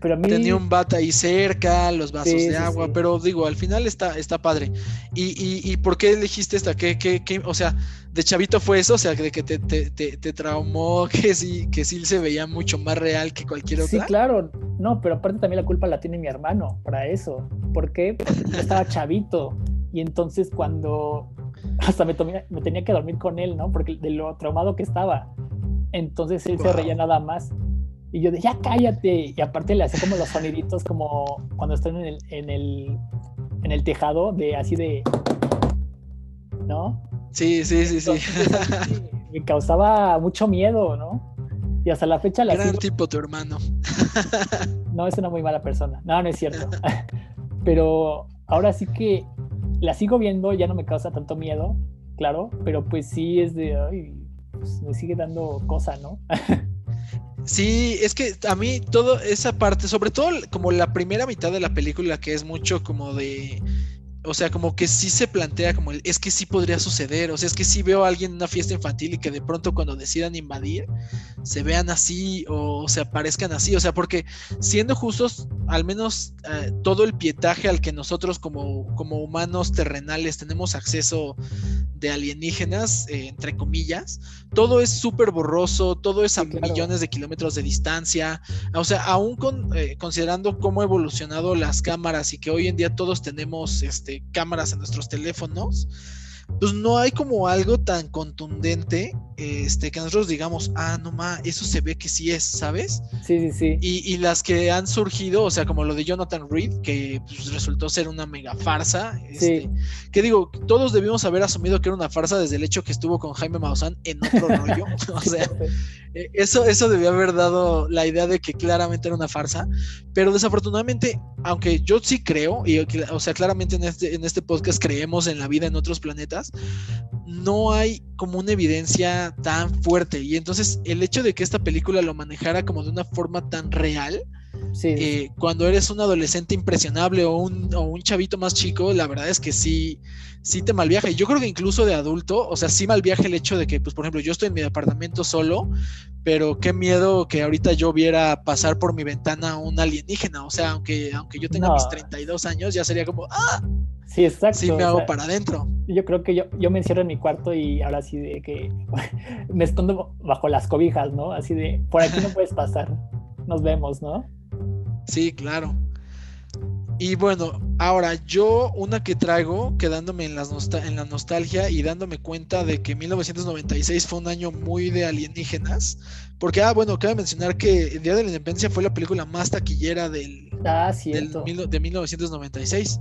pero a mí... Tenía un bata ahí cerca, los vasos de agua, pero digo, al final está, está padre. ¿Y, y, por qué elegiste esta? ¿Qué, qué, qué, o sea, de chavito fue eso, o sea, de que te, te, te, traumó, *laughs* que sí, que sí se veía mucho más real que cualquier otra. Sí, claro, no, pero aparte también la culpa la tiene mi hermano para eso. ¿Por qué? Porque yo estaba chavito y entonces cuando hasta me, me, tenía que dormir con él, ¿no? Porque de lo traumado que estaba. Entonces él se reía nada más. Y yo de, ya cállate. Y aparte le hacía como los soniditos como cuando están en el, en el, en el tejado, de así de... ¿No? Sí, sí, sí, sí. Me causaba mucho miedo, ¿no? Y hasta la fecha la... Gran tipo tu hermano. *laughs* no, es una muy mala persona. No, no es cierto. *laughs* Pero ahora sí que la sigo viendo, ya no me causa tanto miedo, claro, pero pues sí es de, ay, pues me sigue dando cosa, ¿no? *laughs* Sí, es que a mí toda esa parte, sobre todo como la primera mitad de la película, que es mucho como de o sea, como que sí se plantea como el, es que sí podría suceder, o sea, es que sí veo a alguien en una fiesta infantil y que de pronto cuando decidan invadir, se vean así o se aparezcan así, o sea, porque siendo justos, al menos eh, todo el pietaje al que nosotros como, como humanos terrenales tenemos acceso de alienígenas, eh, entre comillas, todo es súper borroso, todo es a millones de kilómetros de distancia, o sea, aún con, eh, considerando cómo ha evolucionado las cámaras y que hoy en día todos tenemos este, cámaras en nuestros teléfonos, pues no hay como algo tan contundente este, que nosotros digamos, ah, no ma, eso se ve que sí es, ¿sabes? Sí, sí, sí. Y, las que han surgido, o sea, como lo de Jonathan Reed, que pues, resultó ser una mega farsa, este, que digo, todos debimos haber asumido que era una farsa desde el hecho que estuvo con Jaime Maussan en otro *laughs* rollo, *laughs* o sea, eh, eso, eso debió haber dado la idea de que claramente era una farsa, pero desafortunadamente, aunque yo sí creo, y o sea, claramente en este, en este podcast creemos en la vida en otros planetas, no hay como una evidencia tan fuerte. Y entonces el hecho de que esta película lo manejara como de una forma tan real, eh, cuando eres un adolescente impresionable o un, o un, chavito más chico, la verdad es que sí, sí te malviaja. Y yo creo que incluso de adulto, o sea, sí malviaja el hecho de que, pues, por ejemplo, yo estoy en mi departamento solo, pero qué miedo que ahorita yo viera pasar por mi ventana un alienígena. O sea, aunque, aunque yo tenga mis 32 años, ya sería como, ¡ah! Sí, exacto. Sí, me hago para adentro. Yo creo que yo, yo me encierro en mi cuarto y ahora sí de que *laughs* me escondo bajo las cobijas, ¿no? Así de, por aquí no *laughs* puedes pasar. Nos vemos, ¿no? Sí, claro. Y bueno, ahora yo una que traigo, quedándome en, las en la nostalgia y dándome cuenta de que 1996 fue un año muy de alienígenas, porque, ah, bueno, cabe mencionar que El Día de la Independencia fue la película más taquillera del, ah, del de 1996.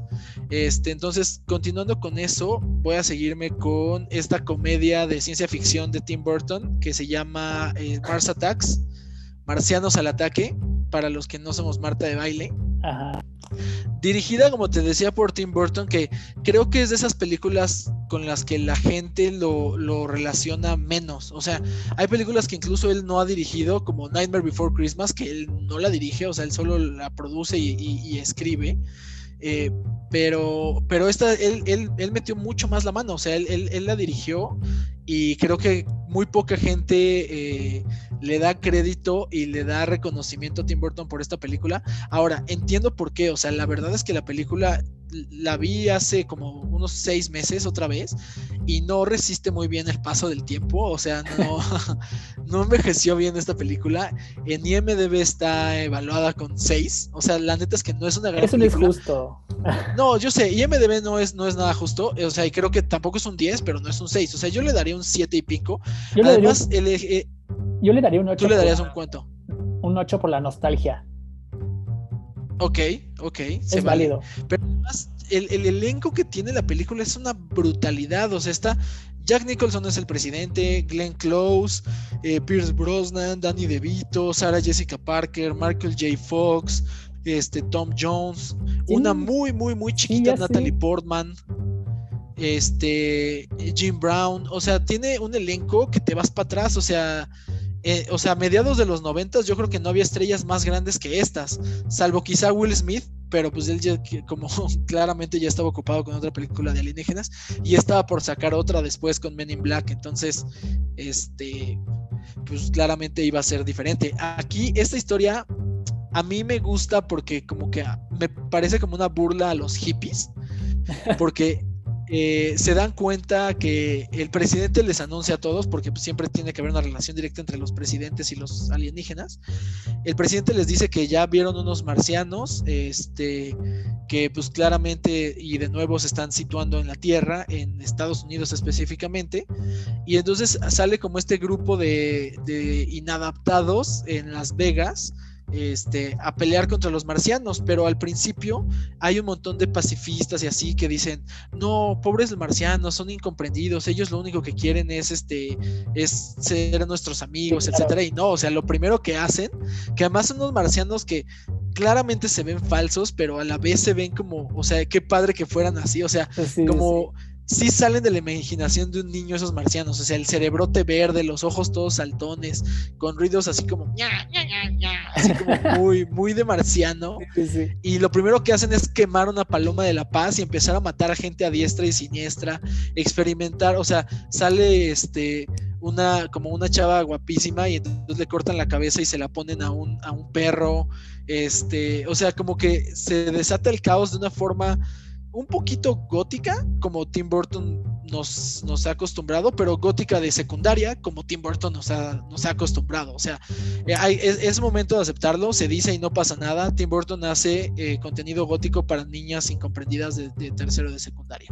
Este, entonces, continuando con eso, voy a seguirme con esta comedia de ciencia ficción de Tim Burton que se llama eh, Mars Attacks, Marcianos al ataque, para los que no somos Marta de baile. Ajá. Dirigida, como te decía, por Tim Burton, que creo que es de esas películas con las que la gente lo, relaciona menos. O sea, hay películas que incluso él no ha dirigido, como Nightmare Before Christmas, que él no la dirige, o sea, él solo la produce y, escribe. Eh, pero, pero esta, él, él, metió mucho más la mano, o sea, él, él la dirigió y creo que muy poca gente eh, le da crédito y le da reconocimiento a Tim Burton por esta película. Ahora, entiendo por qué, o sea, la verdad es que la película la vi hace como unos seis meses otra vez y no resiste muy bien el paso del tiempo, o sea, no, *laughs* *laughs* no envejeció bien esta película. En IMDB está evaluada con seis, o sea, la neta es que no es una gran Eso no es justo. No, yo sé, IMDB no es, no es nada justo, o sea, y creo que tampoco es un 10, pero no es un 6, o sea, yo le daría un 7 y pico. Además, yo, eh, yo le daría un 8. Tú le darías un cuento. Un 8 por la nostalgia. Ok, ok. Es válido. Pero además, el, elenco que tiene la película es una brutalidad. O sea, está. Jack Nicholson es el presidente, Glenn Close, eh, Pierce Brosnan, Danny DeVito, Sarah Jessica Parker, Michael J. Fox, este, Tom Jones, una muy, muy, muy chiquita Natalie Portman, este, Jim Brown. O sea, tiene un elenco que te vas para atrás. O sea, eh, o sea, a mediados de los noventas yo creo que no había estrellas más grandes que estas, salvo quizá Will Smith, pero pues él ya, como *laughs* claramente ya estaba ocupado con otra película de alienígenas y estaba por sacar otra después con Men in Black, entonces, este, pues claramente iba a ser diferente. Aquí esta historia a mí me gusta porque como que me parece como una burla a los hippies, porque eh, se dan cuenta que el presidente les anuncia a todos, porque pues, siempre tiene que haber una relación directa entre los presidentes y los alienígenas. El presidente les dice que ya vieron unos marcianos, este, que pues claramente y de nuevo se están situando en la Tierra, en Estados Unidos específicamente, y entonces sale como este grupo de, de inadaptados en Las Vegas este, a pelear contra los marcianos, pero al principio hay un montón de pacifistas y así que dicen, no, pobres marcianos, son incomprendidos, ellos lo único que quieren es, este, es ser nuestros amigos, etcétera, y no, o sea, lo primero que hacen, que además son unos marcianos que claramente se ven falsos, pero a la vez se ven como, o sea, qué padre que fueran así, o sea, como sí. salen de la imaginación de un niño esos marcianos, o sea, el cerebrote verde, los ojos todos saltones, con ruidos así como así como muy, muy de marciano. Y lo primero que hacen es quemar una paloma de la paz y empezar a matar a gente a diestra y siniestra, experimentar, o sea, sale este una como una chava guapísima y entonces le cortan la cabeza y se la ponen a un, a un perro, este, o sea, como que se desata el caos de una forma un poquito gótica, como Tim Burton nos, nos ha acostumbrado, pero gótica de secundaria, como Tim Burton nos ha, nos ha acostumbrado. O sea, eh, es, momento de aceptarlo, se dice y no pasa nada. Tim Burton hace eh, contenido gótico para niñas incomprendidas de, tercero de secundaria.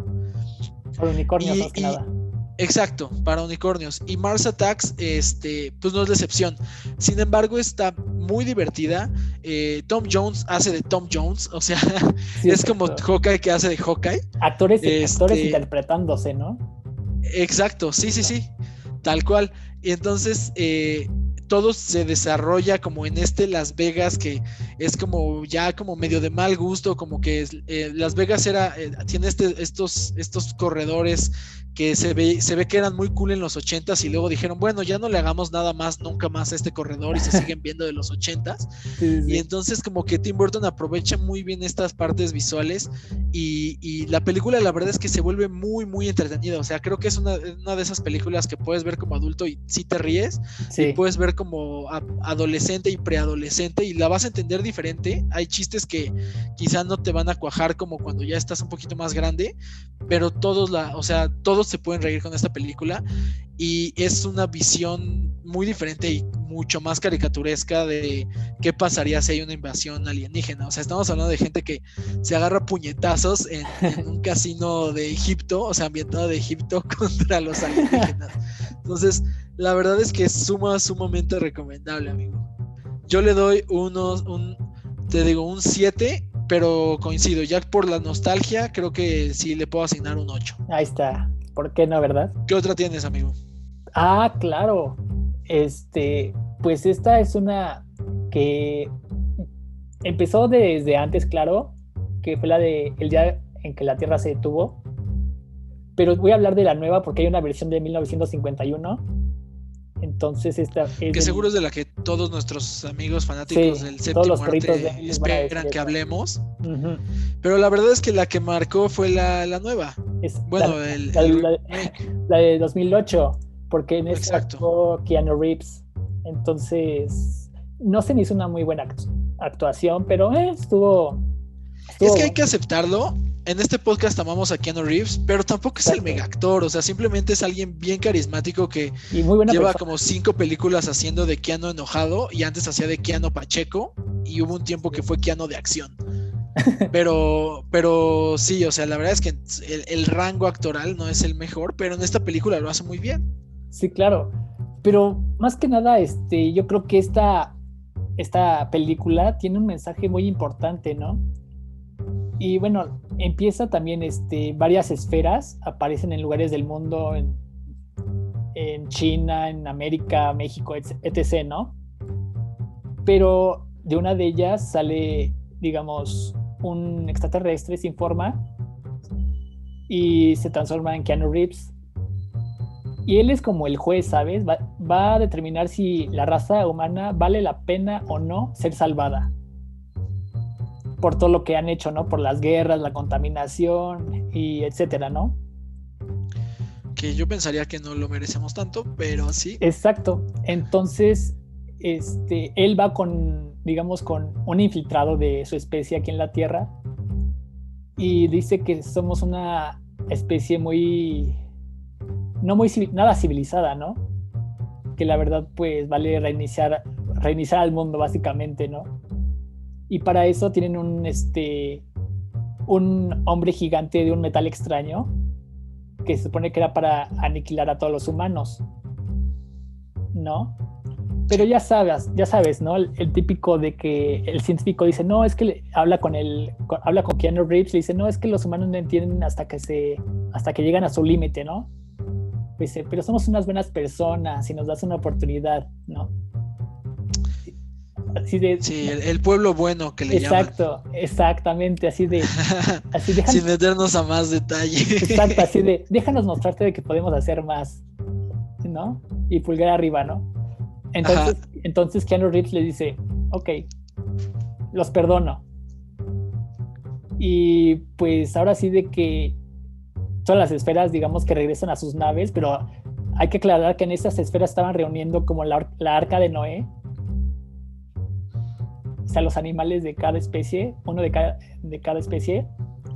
Para unicornios, más que nada. Exacto, para unicornios. Y Mars Attacks, este, pues no es decepción. Sin embargo, está muy divertida. Eh, Tom Jones hace de Tom Jones, o sea, *laughs* es como Hawkeye que hace de Hawkeye. Actores, actores este, interpretándose, ¿no? Exacto, sí, sí, sí, tal cual. Y entonces, eh, todo se desarrolla como en este Las Vegas que es como ya como medio de mal gusto, como que eh, Las Vegas era, eh, tiene este, estos, estos corredores que se ve, se ve que eran muy cool en los 80s y luego dijeron, bueno, ya no le hagamos nada más, nunca más a este corredor y se *laughs* siguen viendo de los 80s. Y entonces como que Tim Burton aprovecha muy bien estas partes visuales y, y, la película la verdad es que se vuelve muy, muy entretenida. O sea, creo que es una, una de esas películas que puedes ver como adulto y sí te ríes, y puedes ver como adolescente y preadolescente y la vas a entender diferente. Hay chistes que quizá no te van a cuajar como cuando ya estás un poquito más grande, pero todos la, o sea, todos se pueden reír con esta película y es una visión muy diferente y mucho más caricaturesca de qué pasaría si hay una invasión alienígena. O sea, estamos hablando de gente que se agarra puñetazos en, un *laughs* casino de Egipto, o sea, ambientado de Egipto *laughs* contra los alienígenas. Entonces, la verdad es que es suma, sumamente recomendable, amigo. Yo le doy unos, un, te digo, un 7, pero coincido, ya por la nostalgia, creo que sí le puedo asignar un 8. Ahí está. ¿Por qué no, verdad? ¿Qué otra tienes, amigo? Ah, claro. Este, pues esta es una que empezó desde antes, claro, que fue la de el día en que la Tierra se detuvo. Pero voy a hablar de la nueva porque hay una versión de 1951 entonces esta que seguro es de la que todos nuestros amigos fanáticos del séptimo arte esperan que hablemos. Pero la verdad es que la que marcó fue la, nueva. bueno, la, el, la, *laughs* de 2008, porque en esta actuó Keanu Reeves. Entonces, no se me hizo una muy buena actuación, pero eh, estuvo, Es que hay que aceptarlo en este podcast amamos a Keanu Reeves, pero tampoco es el mega actor, o sea, simplemente es alguien bien carismático que lleva como cinco películas haciendo de Keanu enojado y antes hacía de Keanu Pacheco y hubo un tiempo que fue Keanu de acción. *laughs* Pero, pero sí, o sea, la verdad es que el, rango actoral no es el mejor, pero en esta película lo hace muy bien. Sí, claro. Pero más que nada, este, yo creo que esta, esta película tiene un mensaje muy importante, ¿no? Y bueno, empieza también este, varias esferas, aparecen en lugares del mundo, en, China, en América, México, etc., ¿no? Pero de una de ellas sale, digamos, un extraterrestre sin forma y se transforma en Keanu Reeves. Y él es como el juez, ¿sabes? va a determinar si la raza humana vale la pena o no ser salvada por todo lo que han hecho, ¿no? Por las guerras, la contaminación y etcétera, ¿no? Que yo pensaría que no lo merecemos tanto, pero sí. Exacto. Entonces, este, él va con, digamos, con un infiltrado de su especie aquí en la Tierra y dice que somos una especie muy, no muy, nada civilizada, ¿no? Que la verdad, pues, vale reiniciar, reiniciar al mundo, básicamente, ¿no? Y para eso tienen un, este, un hombre gigante de un metal extraño que se supone que era para aniquilar a todos los humanos, ¿no? Pero ya sabes, ya sabes, ¿no? El, típico de que el científico dice, no, es que habla con el, habla con Keanu Reeves, le dice, no, es que los humanos no entienden hasta que se, hasta que llegan a su límite, ¿no? Dice, pero somos unas buenas personas y nos das una oportunidad, ¿no? Sí, el, pueblo bueno que le Exacto, exactamente, así de... *laughs* Sin meternos a más detalle. Exacto, así de, *laughs* déjanos mostrarte de que podemos hacer más, ¿no? Y pulgar arriba, ¿no? Entonces, entonces Keanu Reeves le dice, ok, los perdono. Y pues ahora sí de que todas las esferas, digamos que regresan a sus naves, pero hay que aclarar que en esas esferas estaban reuniendo como la, la arca de Noé, a los animales de cada especie, uno de cada, de cada especie.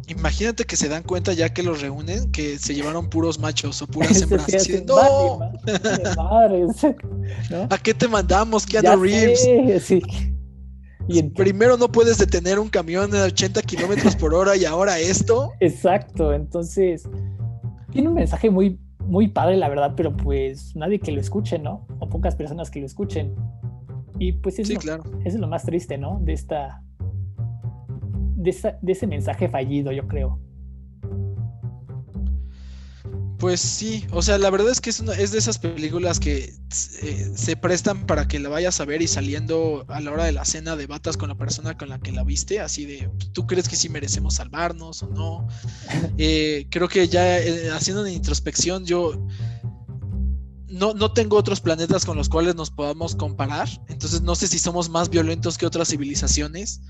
Imagínate que se dan cuenta ya que los reúnen, que se llevaron puros machos o puras hembras. ¡No! ¿A qué te mandamos, Keanu Reeves? Y Primero no puedes detener un camión a 80 kilómetros por hora y ahora esto. *laughs* Exacto, entonces tiene un mensaje muy, muy padre, la verdad, pero pues nadie que lo escuche, ¿no? O pocas personas que lo escuchen. Y pues eso, claro. es lo más triste, ¿no? De esta, de, ese mensaje fallido, yo creo. Pues sí, o sea, la verdad es que es, es de esas películas que eh, se prestan para que la vayas a ver y saliendo a la hora de la cena debatas con la persona con la que la viste, así de, ¿tú crees que sí merecemos salvarnos o no? *laughs* Eh, creo que ya eh, haciendo una introspección, yo no, no tengo otros planetas con los cuales nos podamos comparar, entonces no sé si somos más violentos que otras civilizaciones,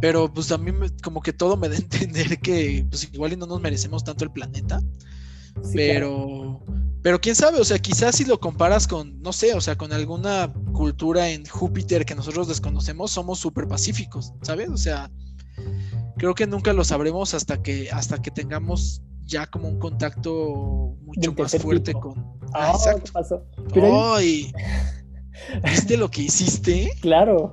pero pues a mí como que todo me da a entender que pues igual y no nos merecemos tanto el planeta pero, pero quién sabe, o sea, quizás si lo comparas con, no sé, o sea, con alguna cultura en Júpiter que nosotros desconocemos, somos súper pacíficos, ¿sabes? O sea, creo que nunca lo sabremos hasta que, hasta que tengamos ya como un contacto mucho más fuerte con. Ah, exacto. Ay, *laughs* ¿Viste lo que hiciste? Claro.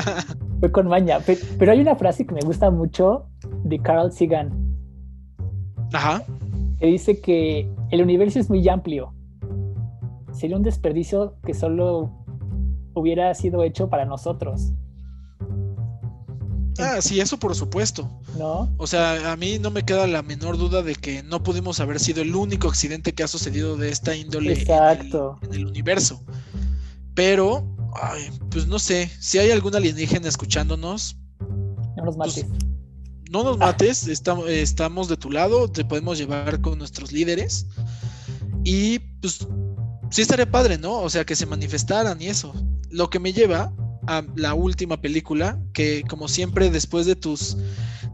*laughs* Fue con maña. Pero, hay una frase que me gusta mucho de Carl Sagan. Ajá que dice que el universo es muy amplio. Sería un desperdicio que solo hubiera sido hecho para nosotros. Ah, sí, eso por supuesto. ¿No? O sea, a mí no me queda la menor duda de que no pudimos haber sido el único accidente que ha sucedido de esta índole Exacto. En, el, universo. Pero, pues no sé, si hay algún alienígena escuchándonos. No nos pues, mates no nos mates, estamos, estamos de tu lado, te podemos llevar con nuestros líderes. Y pues sí estaría padre, ¿no? O sea, que se manifestaran y eso. Lo que me lleva a la última película, que como siempre después de tus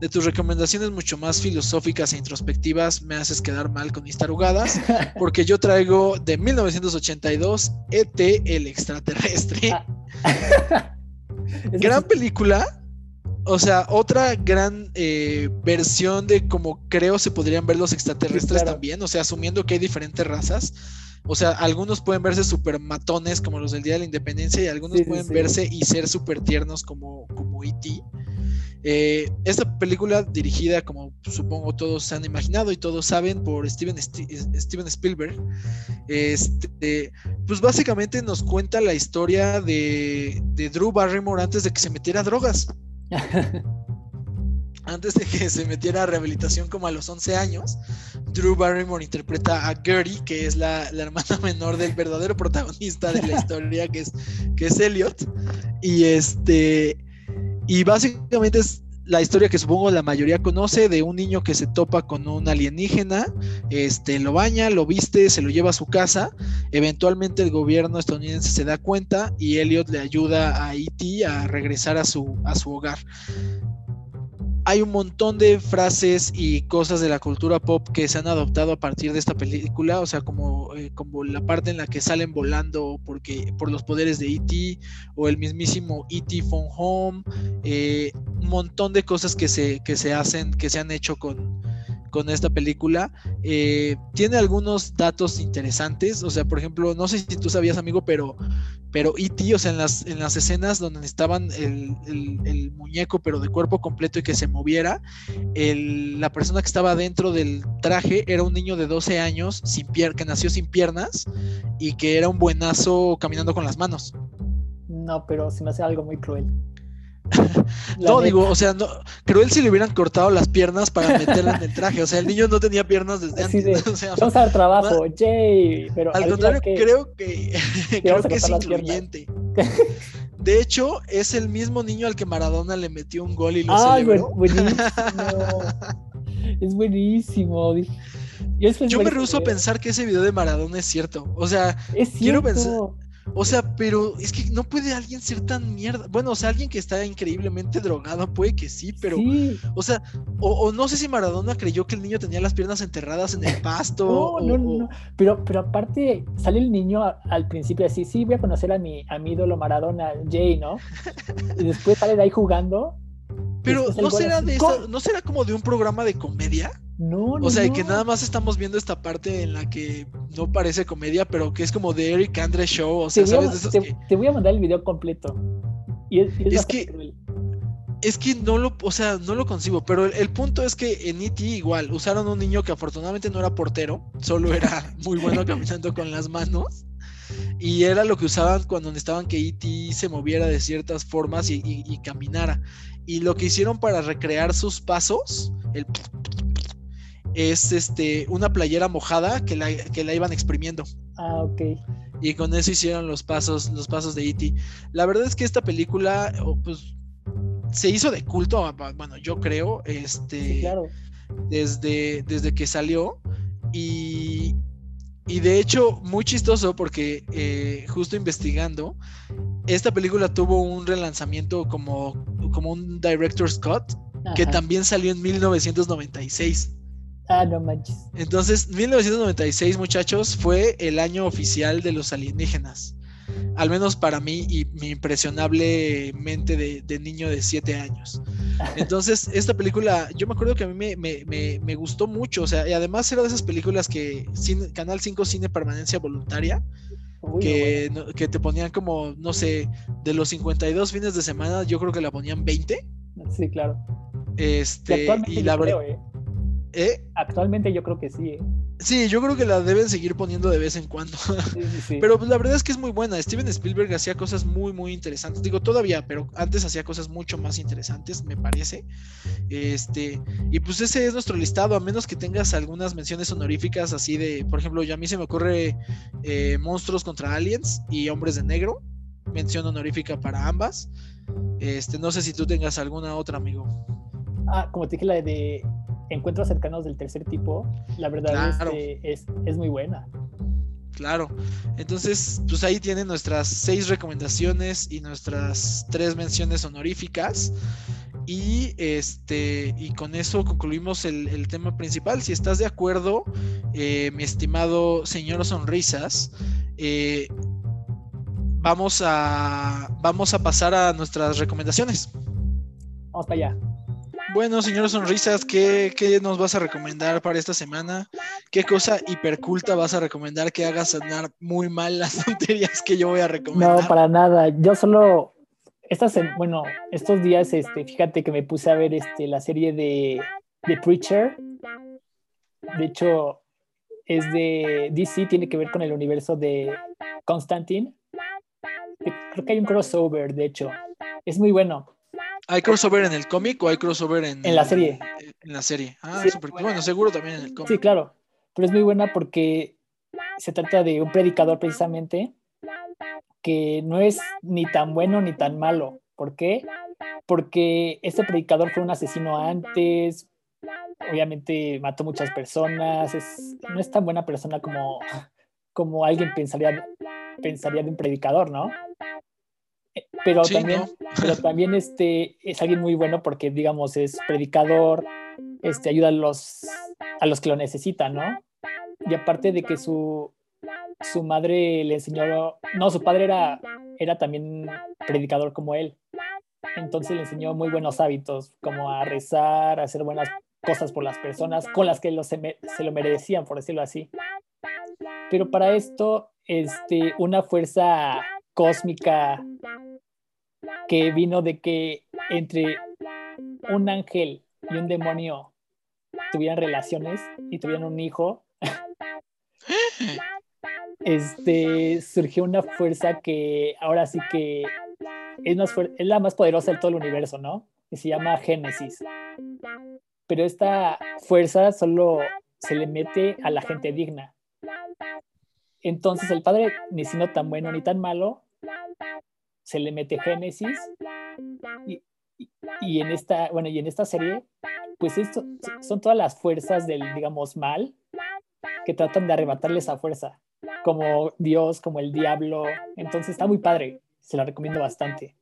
de tus recomendaciones mucho más filosóficas e introspectivas me haces quedar mal con mis tarugadas, *laughs* porque yo traigo de 1982 ET el extraterrestre. Ah. *laughs* Gran película, o sea, otra gran eh, versión de cómo creo se podrían ver los extraterrestres también, o sea, asumiendo que hay diferentes razas. O sea, algunos pueden verse súper matones como los del Día de la Independencia y algunos pueden verse y ser súper tiernos como, como E.T. Eh, esta película dirigida, como supongo todos se han imaginado y todos saben, por Steven, Steven Spielberg, este, pues básicamente nos cuenta la historia de, de Drew Barrymore antes de que se metiera a drogas. *laughs* Antes de que se metiera a rehabilitación como a los 11 años, Drew Barrymore interpreta a Gertie, que es la, hermana *laughs* menor del verdadero protagonista de la *laughs* historia, que es, que es Elliot. Y este. Y básicamente es la historia que supongo la mayoría conoce de un niño que se topa con un alienígena, este, lo baña, lo viste, se lo lleva a su casa, eventualmente el gobierno estadounidense se da cuenta y Elliot le ayuda a E.T. a regresar a su, a su hogar hay un montón de frases y cosas de la cultura pop que se han adoptado a partir de esta película, o sea, como, eh, como la parte en la que salen volando porque, por los poderes de E.T. o el mismísimo E.T. Phone Home, eh, un montón de cosas que se, que se hacen, que se han hecho con, con esta película. Eh, tiene algunos datos interesantes, o sea, por ejemplo, no sé si tú sabías, amigo, pero, pero E.T., o sea, en las, en las escenas donde estaban el, el, muñeco, pero de cuerpo completo y que se moviera, la persona que estaba dentro del traje era un niño de 12 años, sin pier que nació sin piernas y que era un buenazo caminando con las manos. No, pero se me hace algo muy cruel *laughs* no, digo, o sea, no, creo él si le hubieran cortado las piernas para meterla en el traje. O sea, el niño no tenía piernas desde antes. *laughs* vamos a trabajo, Jay. Pero al contrario, creo que, creo que *laughs* es incluyente. De hecho, es el mismo niño al que Maradona le metió un gol y lo Ay, buenísimo. es buenísimo. Yo, me rehuso a pensar que ese video de Maradona es cierto. O sea, quiero pensar. O sea, pero es que no puede alguien ser tan mierda. Bueno, o sea, alguien que está increíblemente drogado puede que sí, pero. O sea, o, no sé si Maradona creyó que el niño tenía las piernas enterradas en el pasto. No, no, no. Pero, pero aparte, sale el niño al principio así, sí, voy a conocer a mi, a mi ídolo Maradona, Jay, ¿no? Y después sale de ahí jugando. Pero no será de ¿no será como de un programa de comedia? No, no. O sea, que nada más estamos viendo esta parte en la que no parece comedia, pero que es como de Eric Andre Show. O sea, ¿sabes? de te, te, voy a mandar el video completo. Y es, que. Es que no lo, o sea, no lo concibo, pero el, punto es que en E.T. igual usaron un niño que afortunadamente no era portero, solo era *laughs* muy bueno caminando con las manos. Y era lo que usaban cuando necesitaban que E.T. se moviera de ciertas formas y, y caminara. Y lo que hicieron para recrear sus pasos, el es este, una playera mojada que la, que la iban exprimiendo. Ah, ok. Y con eso hicieron los pasos, los pasos de E.T. La verdad es que esta película, pues, se hizo de culto, bueno, yo creo, este, claro. desde, desde que salió. Y, y de hecho, muy chistoso porque eh, justo investigando, esta película tuvo un relanzamiento como, como un Director Scott, que también salió en 1996. Ah, no manches. Entonces, 1996, muchachos, fue el año oficial de los alienígenas. Al menos para mí y mi impresionable mente de, niño de 7 años. Entonces, *laughs* esta película, yo me acuerdo que a mí me, gustó mucho. O sea, y además era de esas películas que Canal 5 Cine Permanencia Voluntaria. que, que te ponían como, no sé, de los 52 fines de semana, yo creo que la ponían 20. Sí, claro. Este, y la verdad. ¿eh? ¿Eh? Actualmente yo creo que sí. ¿eh? Sí, yo creo que la deben seguir poniendo de vez en cuando. *laughs* Pero pues, la verdad es que es muy buena. Steven Spielberg hacía cosas muy, muy interesantes. Digo, todavía, pero antes hacía cosas mucho más interesantes, me parece. Este, y pues ese es nuestro listado, a menos que tengas algunas menciones honoríficas así de, por ejemplo, ya a mí se me ocurre eh, Monstruos contra Aliens y Hombres de Negro. Mención honorífica para ambas. Este, no sé si tú tengas alguna otra, amigo. Ah, como te dije, la de encuentros cercanos del tercer tipo, la verdad es, es, muy buena. Claro. Entonces, pues ahí tienen nuestras seis recomendaciones y nuestras tres menciones honoríficas. Y este, y con eso concluimos el, tema principal. Si estás de acuerdo, eh, mi estimado señor Sonrisas, eh, vamos a vamos a pasar a nuestras recomendaciones. Vamos para allá. Bueno, señor Sonrisas, ¿qué, nos vas a recomendar para esta semana? ¿Qué cosa hiperculta vas a recomendar que haga sonar muy mal las *laughs* tonterías que yo voy a recomendar? No, para nada. Yo solo, estas, bueno, estos días, este, fíjate que me puse a ver este, la serie de, The Preacher. De hecho, es de DC, tiene que ver con el universo de Constantine. Creo que hay un crossover, de hecho. Es muy bueno. ¿Hay crossover en el cómic o hay crossover en, en la serie? En la serie. Ah, súper. Bueno, seguro también en el cómic. Sí, claro. Pero es muy buena porque se trata de un predicador precisamente que no es ni tan bueno ni tan malo. ¿Por qué? Porque este predicador fue un asesino antes, obviamente mató muchas personas, no es tan buena persona como, como alguien pensaría, pensaría de un predicador, ¿no? Pero también, pero también este, es alguien muy bueno porque, digamos, es predicador, este, ayuda a los, a los que lo necesitan, ¿no? Y aparte de que su, su madre le enseñó, no, su padre era, era también predicador como él. Entonces le enseñó muy buenos hábitos, como a rezar, a hacer buenas cosas por las personas con las que lo se, se, lo merecían, por decirlo así. Pero para esto, este, una fuerza cósmica que vino de que entre un ángel y un demonio tuvieran relaciones y tuvieran un hijo, este, surgió una fuerza que ahora sí que es, es la más poderosa de todo el universo, ¿no? Y se llama Génesis. Pero esta fuerza solo se le mete a la gente digna. Entonces el padre, ni siendo tan bueno ni tan malo, se le mete Génesis y, en esta, bueno, y en esta serie, pues esto, son todas las fuerzas del, digamos, mal que tratan de arrebatarle esa fuerza, como Dios, como el diablo. Entonces está muy padre, se la recomiendo bastante.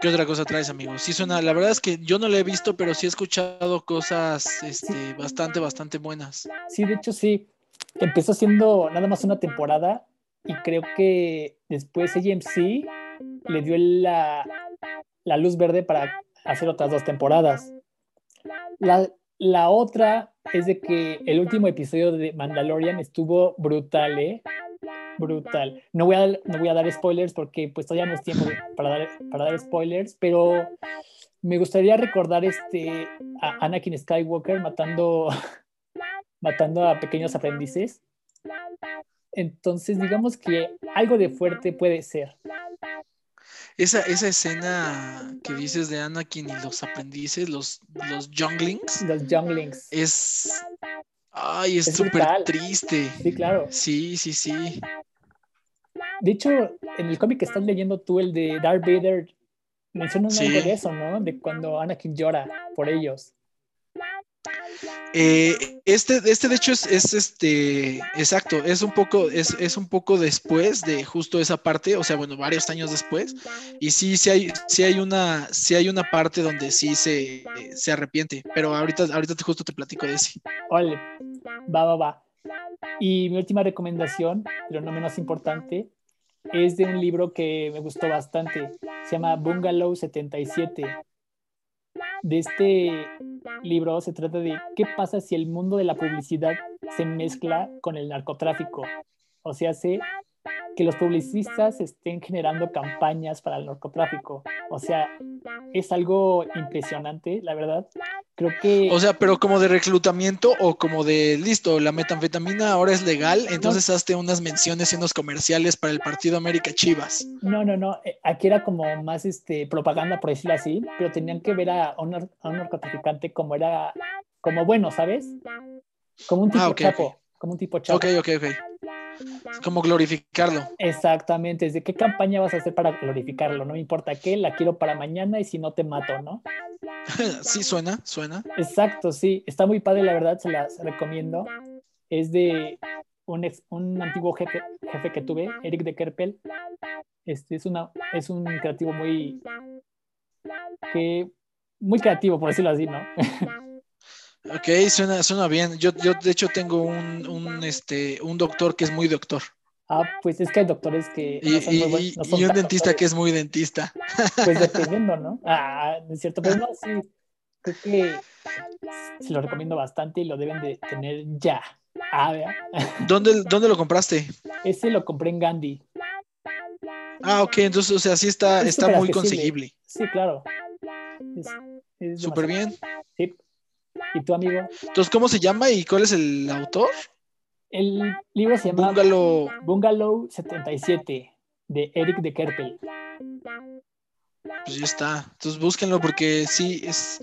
¿Qué otra cosa traes, amigo? Sí suena, la verdad es que yo no la he visto, pero sí he escuchado cosas este, bastante, bastante buenas. Sí, de hecho sí. Empezó siendo nada más una temporada y creo que después AMC le dio la, luz verde para hacer otras dos temporadas. La, otra es de que el último episodio de Mandalorian estuvo brutal, ¿eh? Brutal. No voy a, no voy a dar spoilers porque pues todavía no es tiempo para dar, para dar spoilers, pero me gustaría recordar este, a Anakin Skywalker matando, *laughs* matando a pequeños aprendices. Entonces, digamos que algo de fuerte puede ser. esa, esa escena que dices de Anakin y los aprendices, los, los younglings, Los Younglings. es. Ay, es súper triste. Sí, claro. Sí, sí, sí. De hecho, en el cómic que estás leyendo tú, el de Darth Vader, mencionan Sí. algo de eso, ¿no? De cuando Anakin llora por ellos. Eh, este, este, de hecho, es, es este. Exacto, es un poco, es, es un poco después de justo esa parte, o sea, bueno, varios años después. Y sí, sí hay, sí hay una, sí hay una parte donde sí se, se arrepiente. Pero ahorita, ahorita justo te platico de ese. Ole, va, va, va. Y mi última recomendación, pero no menos importante, es de un libro que me gustó bastante. Se llama Bungalow 77. De este libro se trata de qué pasa si el mundo de la publicidad se mezcla con el narcotráfico. O sea, hace que los publicistas estén generando campañas para el narcotráfico. O sea, es algo impresionante, la verdad. Creo que... O sea, pero como de reclutamiento o como de listo, la metanfetamina ahora es legal, entonces hazte unas menciones y unos comerciales para el partido América Chivas. No, no, no. eh, Aquí era como más este, propaganda, por decirlo así, pero tenían que ver a un, a un narcotraficante como era, como bueno, ¿sabes? Como un tipo Ah, ok, chapo, ok. como un tipo chapo. Ok, ok, ok. Como glorificarlo. Exactamente. ¿Desde qué campaña vas a hacer para glorificarlo? No me importa qué, la quiero para mañana y si no te mato, ¿no? *laughs* sí, suena, suena. Exacto, sí. Está muy padre, la verdad, se las recomiendo. Es de un, ex- un antiguo jefe, jefe que tuve, Eric de Kerpel. Este es, una, es un creativo muy, que, muy creativo, por decirlo así, ¿no? *laughs* Ok, suena, suena bien. Yo, yo de hecho tengo un, un, este, un doctor que es muy doctor. Ah, pues es que hay doctores que Y, no son y- muy buenos. y- no son y un dentista doctores. que es muy dentista. Pues *laughs* dependiendo, ¿no? Ah, es cierto, pero no, sí. Creo que se lo recomiendo bastante y lo deben de tener ya. Ah, vea. ¿Dónde, ¿Dónde lo compraste? Ese lo compré en Gandhi. Ah, ok, entonces, o sea, sí está, Es está muy accesible. conseguible. Sí, claro. Súper bien. ¿Y tu amigo? Entonces, ¿cómo se llama y cuál es el autor? El libro se llama Bungalow. Bungalow 77 de Eric de Kerpel. Pues ya está. Entonces búsquenlo porque sí es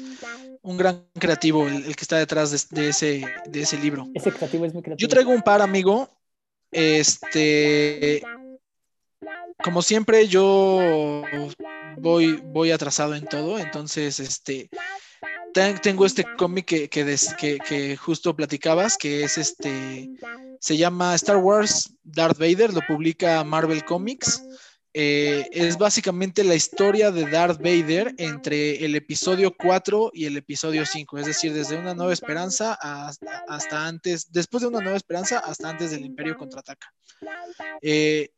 un gran creativo el, el que está detrás de, de ese, de ese libro. Ese creativo es muy creativo. Yo traigo un par, amigo. Este, como siempre, yo voy, voy atrasado en todo, entonces, este, tengo este cómic que, que, que- justo platicabas, que es este, se llama Star Wars Darth Vader, lo publica Marvel Comics. Eh, es básicamente la historia de Darth Vader entre el episodio 4 y el episodio 5, es decir, desde una nueva esperanza hasta, hasta antes, después de una nueva esperanza hasta antes del Imperio contraataca. Eh,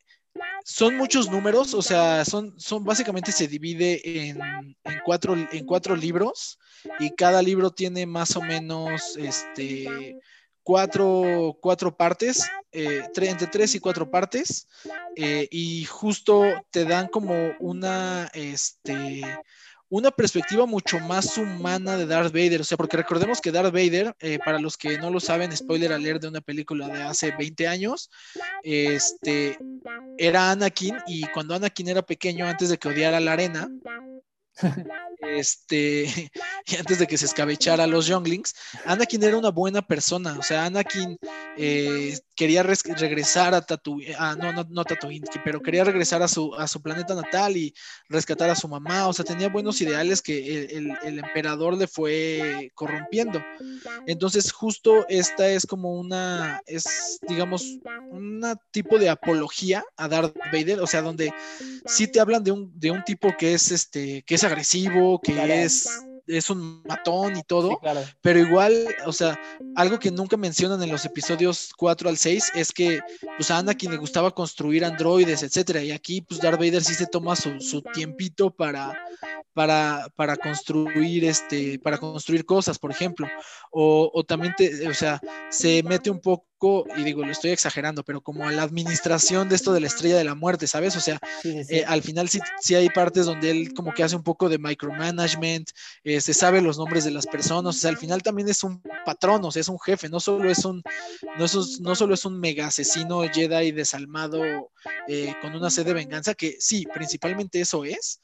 son muchos números, o sea, son, son básicamente se divide en, en cuatro, en cuatro libros y cada libro tiene más o menos este, cuatro, cuatro partes, eh, tre- entre tres y cuatro partes, eh, y justo te dan como una, este, una perspectiva mucho más humana de Darth Vader, o sea, porque recordemos que Darth Vader, eh, para los que no lo saben, spoiler alert de una película de hace 20 años, este, era Anakin y cuando Anakin era pequeño, antes de que odiara la arena, este, *laughs* *laughs* y antes de que se escabechara a los Younglings, Anakin era una buena persona, o sea, Anakin eh, quería res- regresar a Tatooine, ah, no, no, no Tatooine, pero quería regresar a su, a su planeta natal y rescatar a su mamá, o sea, tenía buenos ideales que el, el- el emperador le fue corrompiendo. Entonces, justo esta es como una, es, digamos, un tipo de apología a Darth Vader, o sea, donde sí te hablan de un, de un tipo que es, este, que es agresivo, que Claro. es, es un matón y todo, Sí, claro. pero igual, o sea, algo que nunca mencionan en los episodios 4 al 6 es que pues a Anakin le gustaba construir androides, etcétera, y aquí pues Darth Vader sí se toma su, su tiempito para, para, para construir este, para construir cosas, por ejemplo, o, o también te, o sea, se mete un poco poco, y digo, lo estoy exagerando, pero como a la administración de esto de la estrella de la muerte, ¿sabes? O sea, eh, al final sí, sí, hay partes donde él como que hace un poco de micromanagement, eh, se sabe los nombres de las personas, o sea, al final también es un patrón, o sea, es un jefe, no solo es un, no, es, no solo es un mega asesino Jedi desalmado eh, con una sed de venganza, que sí, principalmente eso es,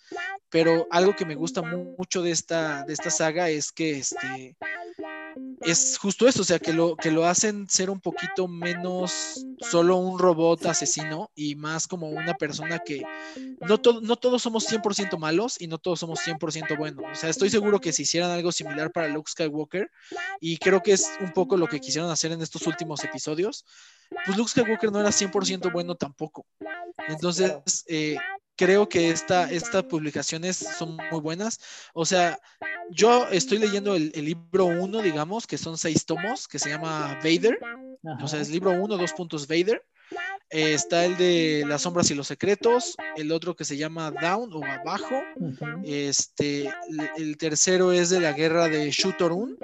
pero algo que me gusta mucho de esta, de esta saga es que este es justo eso, o sea, que lo, que lo hacen ser un poquito menos solo un robot asesino y más como una persona que no, no todos somos 100% malos y no todos somos 100% buenos. O sea, estoy seguro que si hicieran algo similar para Luke Skywalker, y creo que es un poco lo que quisieron hacer en estos últimos episodios, pues Luke Skywalker no era 100% bueno tampoco. Entonces, eh, creo que esta, estas publicaciones son muy buenas. O sea, yo estoy leyendo el, libro 1, digamos, que son seis tomos, que se llama Vader. O sea, es libro 1, dos puntos Vader. Eh, está el de las sombras y los secretos, el otro que se llama Down o abajo. Este, el, tercero es de la guerra de Shutorun,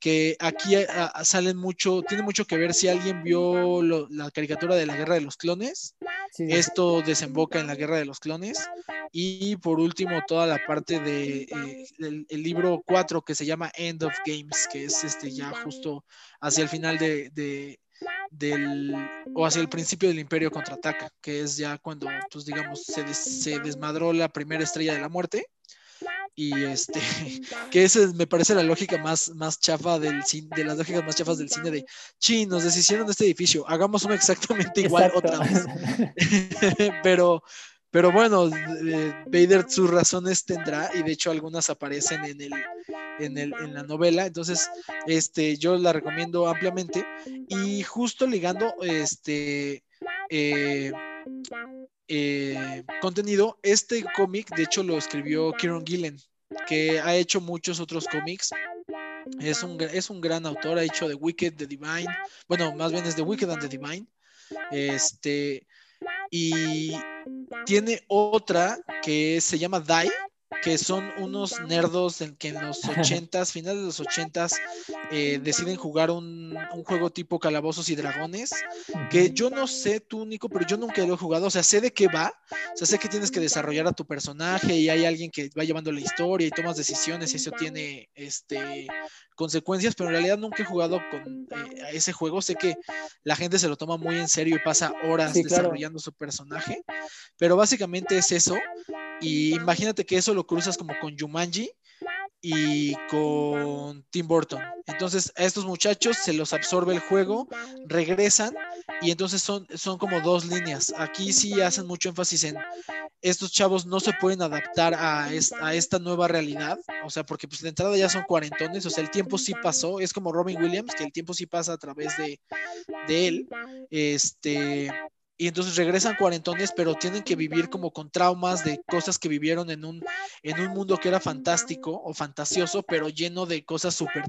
que aquí salen mucho, tiene mucho que ver si alguien vio la caricatura de la guerra de los clones. Esto desemboca en la guerra de los clones. Y por último, toda la parte de eh, el, libro 4 que se llama End of Games, que es este ya justo hacia el final de del, o hacia el principio del Imperio contraataca, que es ya cuando, pues digamos, se, se desmadró la primera estrella de la muerte. Y este, *laughs* que esa me parece la lógica más, más chafa del cine, de las lógicas más chafas del cine de, chi, nos deshicieron de este edificio, hagamos uno exactamente igual otra vez. *laughs* *laughs* Pero, pero bueno, Vader sus razones tendrá y de hecho algunas aparecen en, el, en, el, en la novela. Entonces, este, yo la recomiendo ampliamente. Y justo ligando este eh, eh, contenido, este cómic, de hecho, lo escribió Kieron Gillen, que ha hecho muchos otros cómics. Es un, es un gran autor, ha hecho The Wicked, The Divine. Bueno, más bien es The Wicked and The Divine. Este y tiene otra que se llama Die, que son unos nerdos en que en los ochentas, finales de los ochentas, eh, deciden jugar un, juego tipo calabozos y dragones, que yo no sé tú, Nico, pero yo nunca lo he jugado, o sea, sé de qué va, o sea, sé que tienes que desarrollar a tu personaje y hay alguien que va llevando la historia y tomas decisiones y eso tiene, este, consecuencias, pero en realidad nunca he jugado con eh, ese juego. Sé que la gente se lo toma muy en serio y pasa horas desarrollando su personaje, pero básicamente es eso. Y imagínate que eso lo cruzas como con Jumanji y con Tim Burton. Entonces a estos muchachos se los absorbe el juego, regresan y entonces son, son como dos líneas. Aquí sí hacen mucho énfasis en estos chavos no se pueden adaptar a esta, nueva realidad, o sea, porque pues de entrada ya son cuarentones, o sea, el tiempo sí pasó, es como Robin Williams, que el tiempo sí pasa a través de, de él, este, y entonces regresan cuarentones, pero tienen que vivir como con traumas de cosas que vivieron en un, en un mundo que era fantástico o fantasioso, pero lleno de cosas súper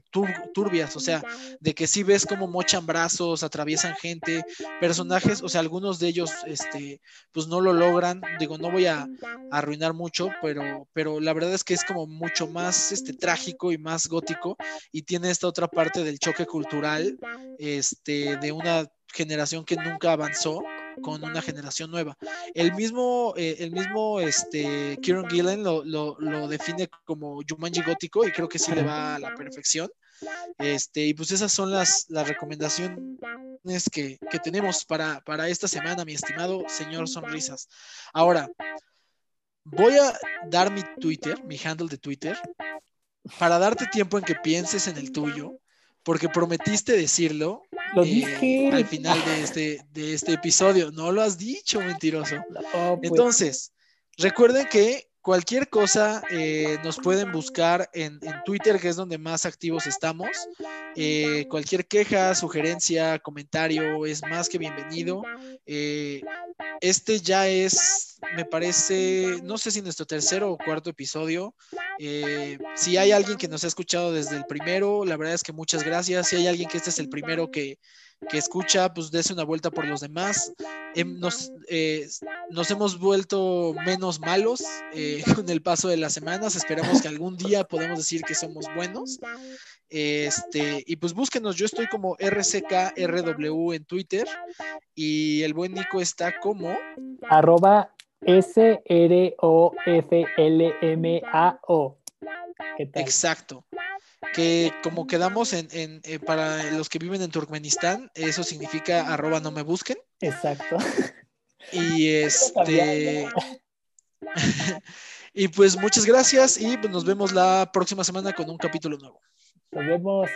turbias, o sea, de que sí ves como mochan brazos, atraviesan gente, personajes, o sea, algunos de ellos, este, pues no lo logran, digo, no voy a, arruinar mucho, pero, pero la verdad es que es como mucho más, este, trágico y más gótico, y tiene esta otra parte del choque cultural, este, de una generación que nunca avanzó con una generación nueva. El mismo, eh, el mismo este, Kieron Gillen lo, lo, define como Jumanji gótico y creo que sí le va a la perfección. Este, y pues esas son las, las recomendaciones que, que tenemos para, para esta semana, mi estimado señor Sonrisas. Ahora, voy a dar mi Twitter, mi handle de Twitter, para darte tiempo en que pienses en el tuyo porque prometiste decirlo eh, al final de este, de este episodio. No lo has dicho, mentiroso. Pues. Entonces, recuerden que cualquier cosa eh, nos pueden buscar en, Twitter, que es donde más activos estamos. Eh, cualquier queja, sugerencia, comentario es más que bienvenido. este ya es, me parece, no sé si nuestro tercero o cuarto episodio. Eh, si hay alguien que nos ha escuchado desde el primero, la verdad es que muchas gracias. Si hay alguien que este es el primero que, que escucha, pues dése una vuelta por los demás. Em, nos, eh, nos hemos vuelto menos malos eh, *laughs* con el paso de las semanas. Esperamos que algún día podamos decir que somos buenos. Este, y pues búsquenos, yo estoy como RCKRW en Twitter y el buen Nico está como arroba S-R-O-F-L-M-A-O. Exacto. Que como quedamos en, eh, para los que viven en Turkmenistán, eso significa arroba no me busquen. Exacto. *laughs* Y este. *laughs* y pues muchas gracias y pues nos vemos la próxima semana con un capítulo nuevo. Nos vemos.